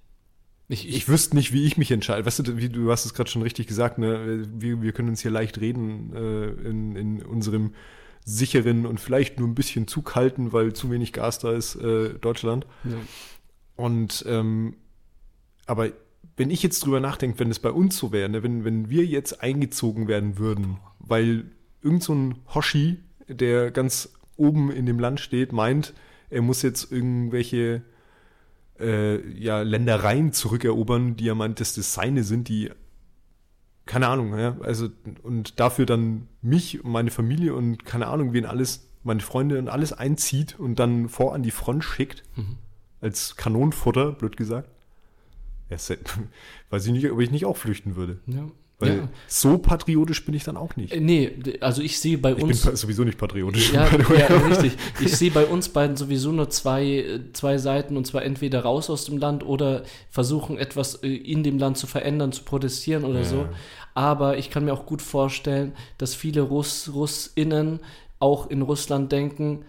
ich, ich, ich wüsste nicht, wie ich mich entscheide. Weißt du, wie du hast es gerade schon richtig gesagt, ne? wir, wir können uns hier leicht reden äh, in, in unserem sicheren und vielleicht nur ein bisschen zu kalten, weil zu wenig Gas da ist, äh, Deutschland. Ja. Und ähm, aber wenn ich jetzt drüber nachdenke, wenn es bei uns so wäre, ne? wenn, wenn wir jetzt eingezogen werden würden, weil irgend so ein Hoshi, der ganz oben in dem Land steht, meint, er muss jetzt irgendwelche äh, ja, Ländereien zurückerobern, die er meint, dass das seine sind, die keine Ahnung, ja, also und dafür dann mich und meine Familie und keine Ahnung, wen alles, meine Freunde und alles einzieht und dann vor an die Front schickt, mhm. als Kanonenfutter, blöd gesagt. Ja, weiß ich nicht, ob ich nicht auch flüchten würde. Ja. Weil ja. so patriotisch bin ich dann auch nicht. Äh, nee, also ich sehe bei uns. Ich bin sowieso nicht patriotisch. Ja, ja richtig. Ich sehe bei uns beiden sowieso nur zwei, zwei Seiten und zwar entweder raus aus dem Land oder versuchen etwas äh, in dem Land zu verändern, zu protestieren oder ja. so. Aber ich kann mir auch gut vorstellen, dass viele Russ, RussInnen auch in Russland denken,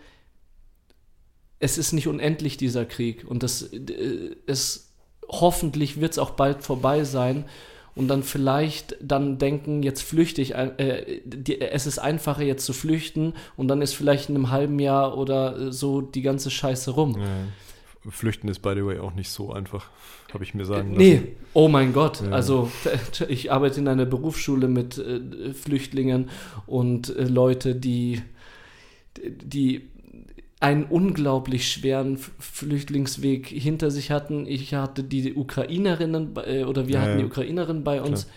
es ist nicht unendlich dieser Krieg und das äh, es hoffentlich wird es auch bald vorbei sein und dann vielleicht dann denken, jetzt flüchte ich, äh, die, es ist einfacher jetzt zu flüchten und dann ist vielleicht in einem halben Jahr oder so die ganze Scheiße rum. Ja. Flüchten ist, by the way, auch nicht so einfach, habe ich mir sagen lassen. Nee, oh mein Gott. Ja. Also ich arbeite in einer Berufsschule mit äh, Flüchtlingen und äh, Leute, die, die einen unglaublich schweren Flüchtlingsweg hinter sich hatten. Ich hatte die Ukrainerinnen äh, oder wir ja, hatten die Ukrainerinnen bei uns, klar.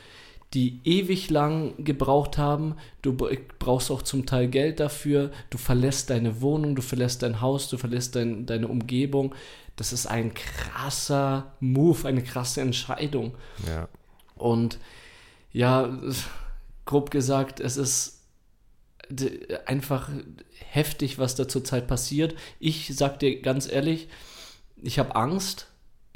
die ewig lang gebraucht haben. Du brauchst auch zum Teil Geld dafür. Du verlässt deine Wohnung, du verlässt dein Haus, du verlässt dein, deine Umgebung. Das ist ein krasser Move, eine krasse Entscheidung. Ja. Und ja, grob gesagt, es ist einfach heftig, was da zurzeit passiert. Ich sag dir ganz ehrlich, ich habe Angst.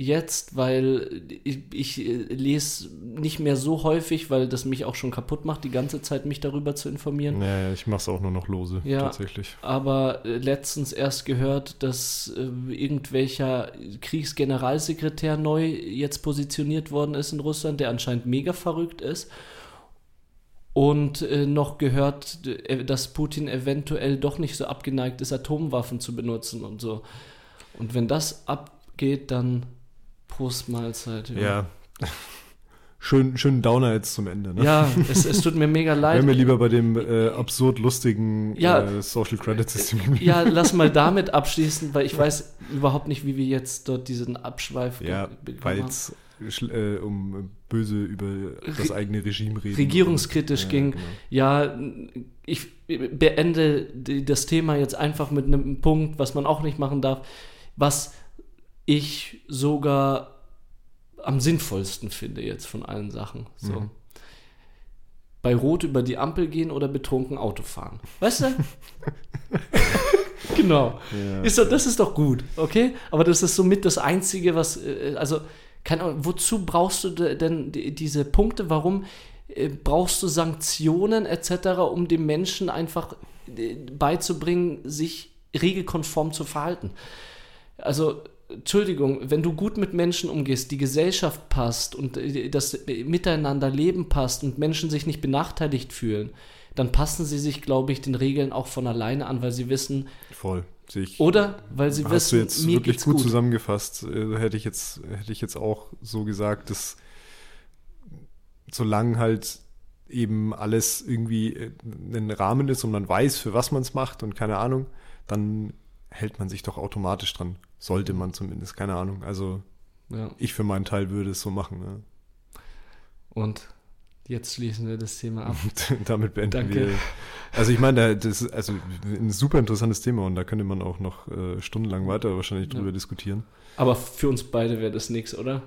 jetzt, weil ich, ich lese nicht mehr so häufig, weil das mich auch schon kaputt macht, die ganze Zeit mich darüber zu informieren. Naja, ich mache es auch nur noch lose, Ja. tatsächlich. Aber äh, letztens erst gehört, dass äh, irgendwelcher Kriegsgeneralsekretär neu jetzt positioniert worden ist in Russland, der anscheinend mega verrückt ist. Und äh, noch gehört, äh, dass Putin eventuell doch nicht so abgeneigt ist, Atomwaffen zu benutzen und so. Und wenn das abgeht, dann Prost Mahlzeit. Ja. Schön, schön Downer jetzt zum Ende, ne? Ja, es, es tut mir mega leid. Wären wir lieber bei dem äh, absurd lustigen Ja. äh, Social Credit System geblieben. Ja, lass mal damit abschließen, weil ich weiß überhaupt nicht, wie wir jetzt dort diesen Abschweif Ja, weil es äh, um böse über das eigene Regime reden. regierungskritisch Ja, ging. genau. Ja, ich beende das Thema jetzt einfach mit einem Punkt, was man auch nicht machen darf, was ich sogar am sinnvollsten finde jetzt von allen Sachen. So. Mhm. Bei Rot über die Ampel gehen oder betrunken Auto fahren. Weißt du? genau. Ja, Ist doch, das ist doch gut, okay? Aber das ist somit das Einzige, was, äh, also, keine Ahnung, wozu brauchst du de- denn die- diese Punkte? Warum äh, brauchst du Sanktionen etc., um dem Menschen einfach äh, beizubringen, sich regelkonform zu verhalten? Also, Entschuldigung, wenn du gut mit Menschen umgehst, die Gesellschaft passt und äh, das Miteinanderleben passt und Menschen sich nicht benachteiligt fühlen, dann passen sie sich, glaube ich, den Regeln auch von alleine an, weil sie wissen, Voll. Sehe ich. oder weil sie Hast wissen, du jetzt mir wirklich geht's gut, gut. zusammengefasst. Äh, hätte ich jetzt hätte ich jetzt auch so gesagt, dass solange halt eben alles irgendwie äh, ein Rahmen ist und man weiß, für was man es macht und keine Ahnung, dann hält man sich doch automatisch dran. Sollte man zumindest, keine Ahnung. Also Ja. ich für meinen Teil würde es so machen. Ne? Und jetzt schließen wir das Thema ab. Und damit beenden Danke. wir. Also ich meine, da- das ist also ein super interessantes Thema und da könnte man auch noch äh, stundenlang weiter wahrscheinlich drüber Ja. diskutieren. Aber für uns beide wäre das nichts, oder?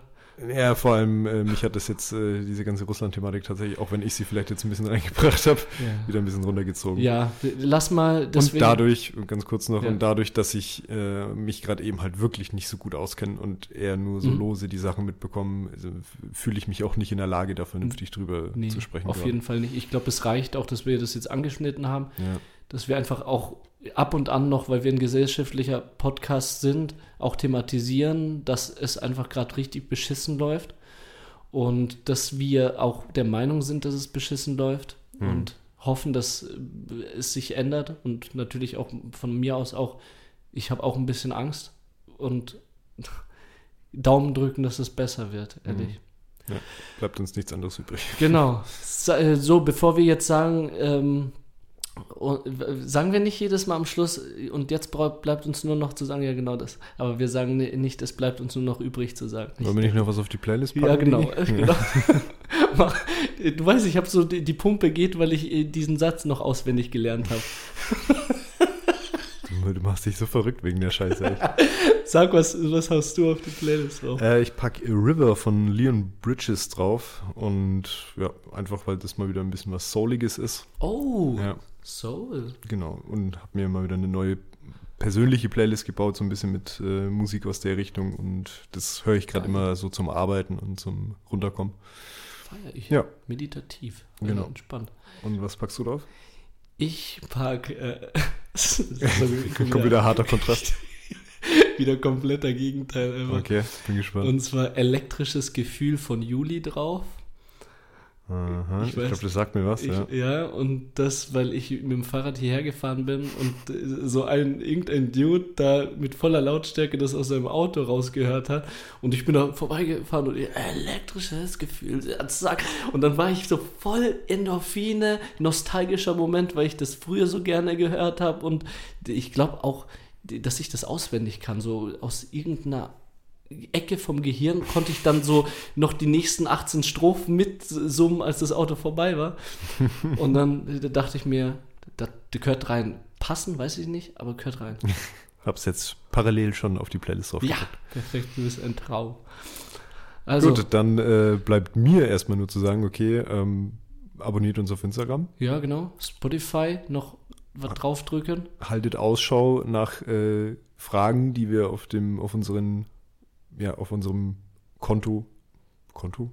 Ja, vor allem äh, mich hat das jetzt, äh, diese ganze Russland-Thematik tatsächlich, auch wenn ich sie vielleicht jetzt ein bisschen reingebracht habe, wieder ein bisschen runtergezogen. Ja, lass mal deswegen. und dadurch, ganz kurz noch, Ja. und dadurch, dass ich äh, mich gerade eben halt wirklich nicht so gut auskenne und eher nur so Mhm. lose die Sachen mitbekomme, also, fühle ich mich auch nicht in der Lage, da vernünftig drüber nee, zu sprechen. auf gerade. jeden Fall nicht. Ich glaube, es reicht auch, dass wir das jetzt angeschnitten haben, Ja. dass wir einfach auch ab und an noch, weil wir ein gesellschaftlicher Podcast sind, auch thematisieren, dass es einfach gerade richtig beschissen läuft und dass wir auch der Meinung sind, dass es beschissen läuft Mhm. und hoffen, dass äh, es sich ändert und natürlich auch von mir aus auch, ich habe auch ein bisschen Angst und Daumen drücken, dass es besser wird, ehrlich. Bleibt uns nichts anderes übrig. Genau. Äh, So, bevor wir jetzt sagen, ähm, äh, sagen wir nicht jedes Mal am Schluss, und jetzt bleibt uns nur noch zu sagen, ja genau das. Aber wir sagen ni- nicht, es bleibt uns nur noch übrig zu sagen. Wollen wir nicht noch was auf die Playlist packen? ja, genau. Äh, genau. Äh, du weißt, ich habe so, die, die Pumpe geht, weil ich äh, diesen Satz noch auswendig gelernt habe. Du, du machst dich so verrückt wegen der Scheiße. Echt. Sag, was, was hast du auf die Playlist drauf? Äh, ich packe River von Leon Bridges drauf und ja, einfach weil das mal wieder ein bisschen was Souliges ist. Oh, Ja, Soul. genau. Und habe mir mal wieder eine neue persönliche Playlist gebaut, so ein bisschen mit äh, Musik aus der Richtung und das höre ich gerade immer so zum Arbeiten und zum Runterkommen. Feier ich. Ja. Meditativ. Genau. Entspannt. Und was packst du drauf? Ich pack. Äh, Kommt wieder harter Kontrast. wieder kompletter Gegenteil. Einfach. Okay, bin gespannt. Und zwar elektrisches Gefühl von Juli drauf. Aha, Ich ich glaube, das sagt mir was, Ich, ja. ja. und das, weil ich mit dem Fahrrad hierher gefahren bin und äh, so ein irgendein Dude da mit voller Lautstärke das aus seinem Auto rausgehört hat und ich bin da vorbeigefahren und elektrisches Gefühl, zack. Und dann war ich so voll Endorphine, nostalgischer Moment, weil ich das früher so gerne gehört habe und ich glaube auch, dass ich das auswendig kann, so aus irgendeiner Ecke vom Gehirn konnte ich dann so noch die nächsten 18 Strophen mitsummen, als das Auto vorbei war. Und dann äh, dachte ich mir, das, gehört rein. Passen, weiß ich nicht, aber gehört rein. Hab's jetzt parallel schon auf die Playlist drauf Ja, perfekt, du bist ein Traum. Also, Gut, dann äh, bleibt mir erstmal nur zu sagen, okay, ähm, abonniert uns auf Instagram, ja, genau. Spotify, noch was draufdrücken. haltet Ausschau nach äh, Fragen, die wir auf dem auf unseren ja, auf unserem Konto, Konto?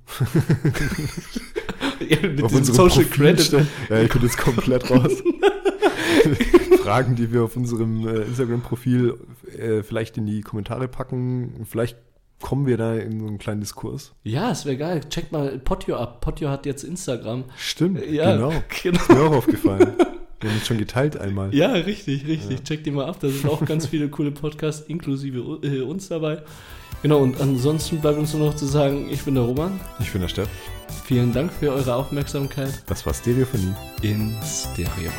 Ja, mit auf unserem Social Profil Credit. stellen. Ja, ich bin jetzt komplett raus. Fragen, die wir auf unserem äh, Instagram-Profil äh, vielleicht in die Kommentare packen. Vielleicht kommen wir da in so einen kleinen Diskurs. Ja, es wäre geil. Check mal Potio ab. Potio hat jetzt Instagram. Stimmt, Ja, genau. genau. Ist mir auch aufgefallen. Wir haben es schon geteilt einmal. Ja, richtig, richtig. Check die mal ab. Da sind auch ganz viele coole Podcasts, inklusive äh, uns dabei. Genau, und ansonsten bleibt uns nur noch zu sagen, ich bin der Roman. Ich bin der Steff. Vielen Dank für eure Aufmerksamkeit Das war Stereophonie. in Stereo.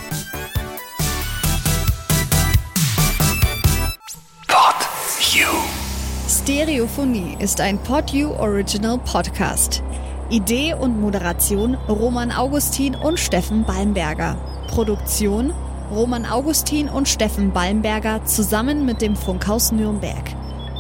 Stereophonie ist ein PodU Original Podcast. Idee und Moderation Roman Augustin und Steffen Balmberger. Produktion Roman Augustin und Steffen Balmberger zusammen mit dem Funkhaus Nürnberg.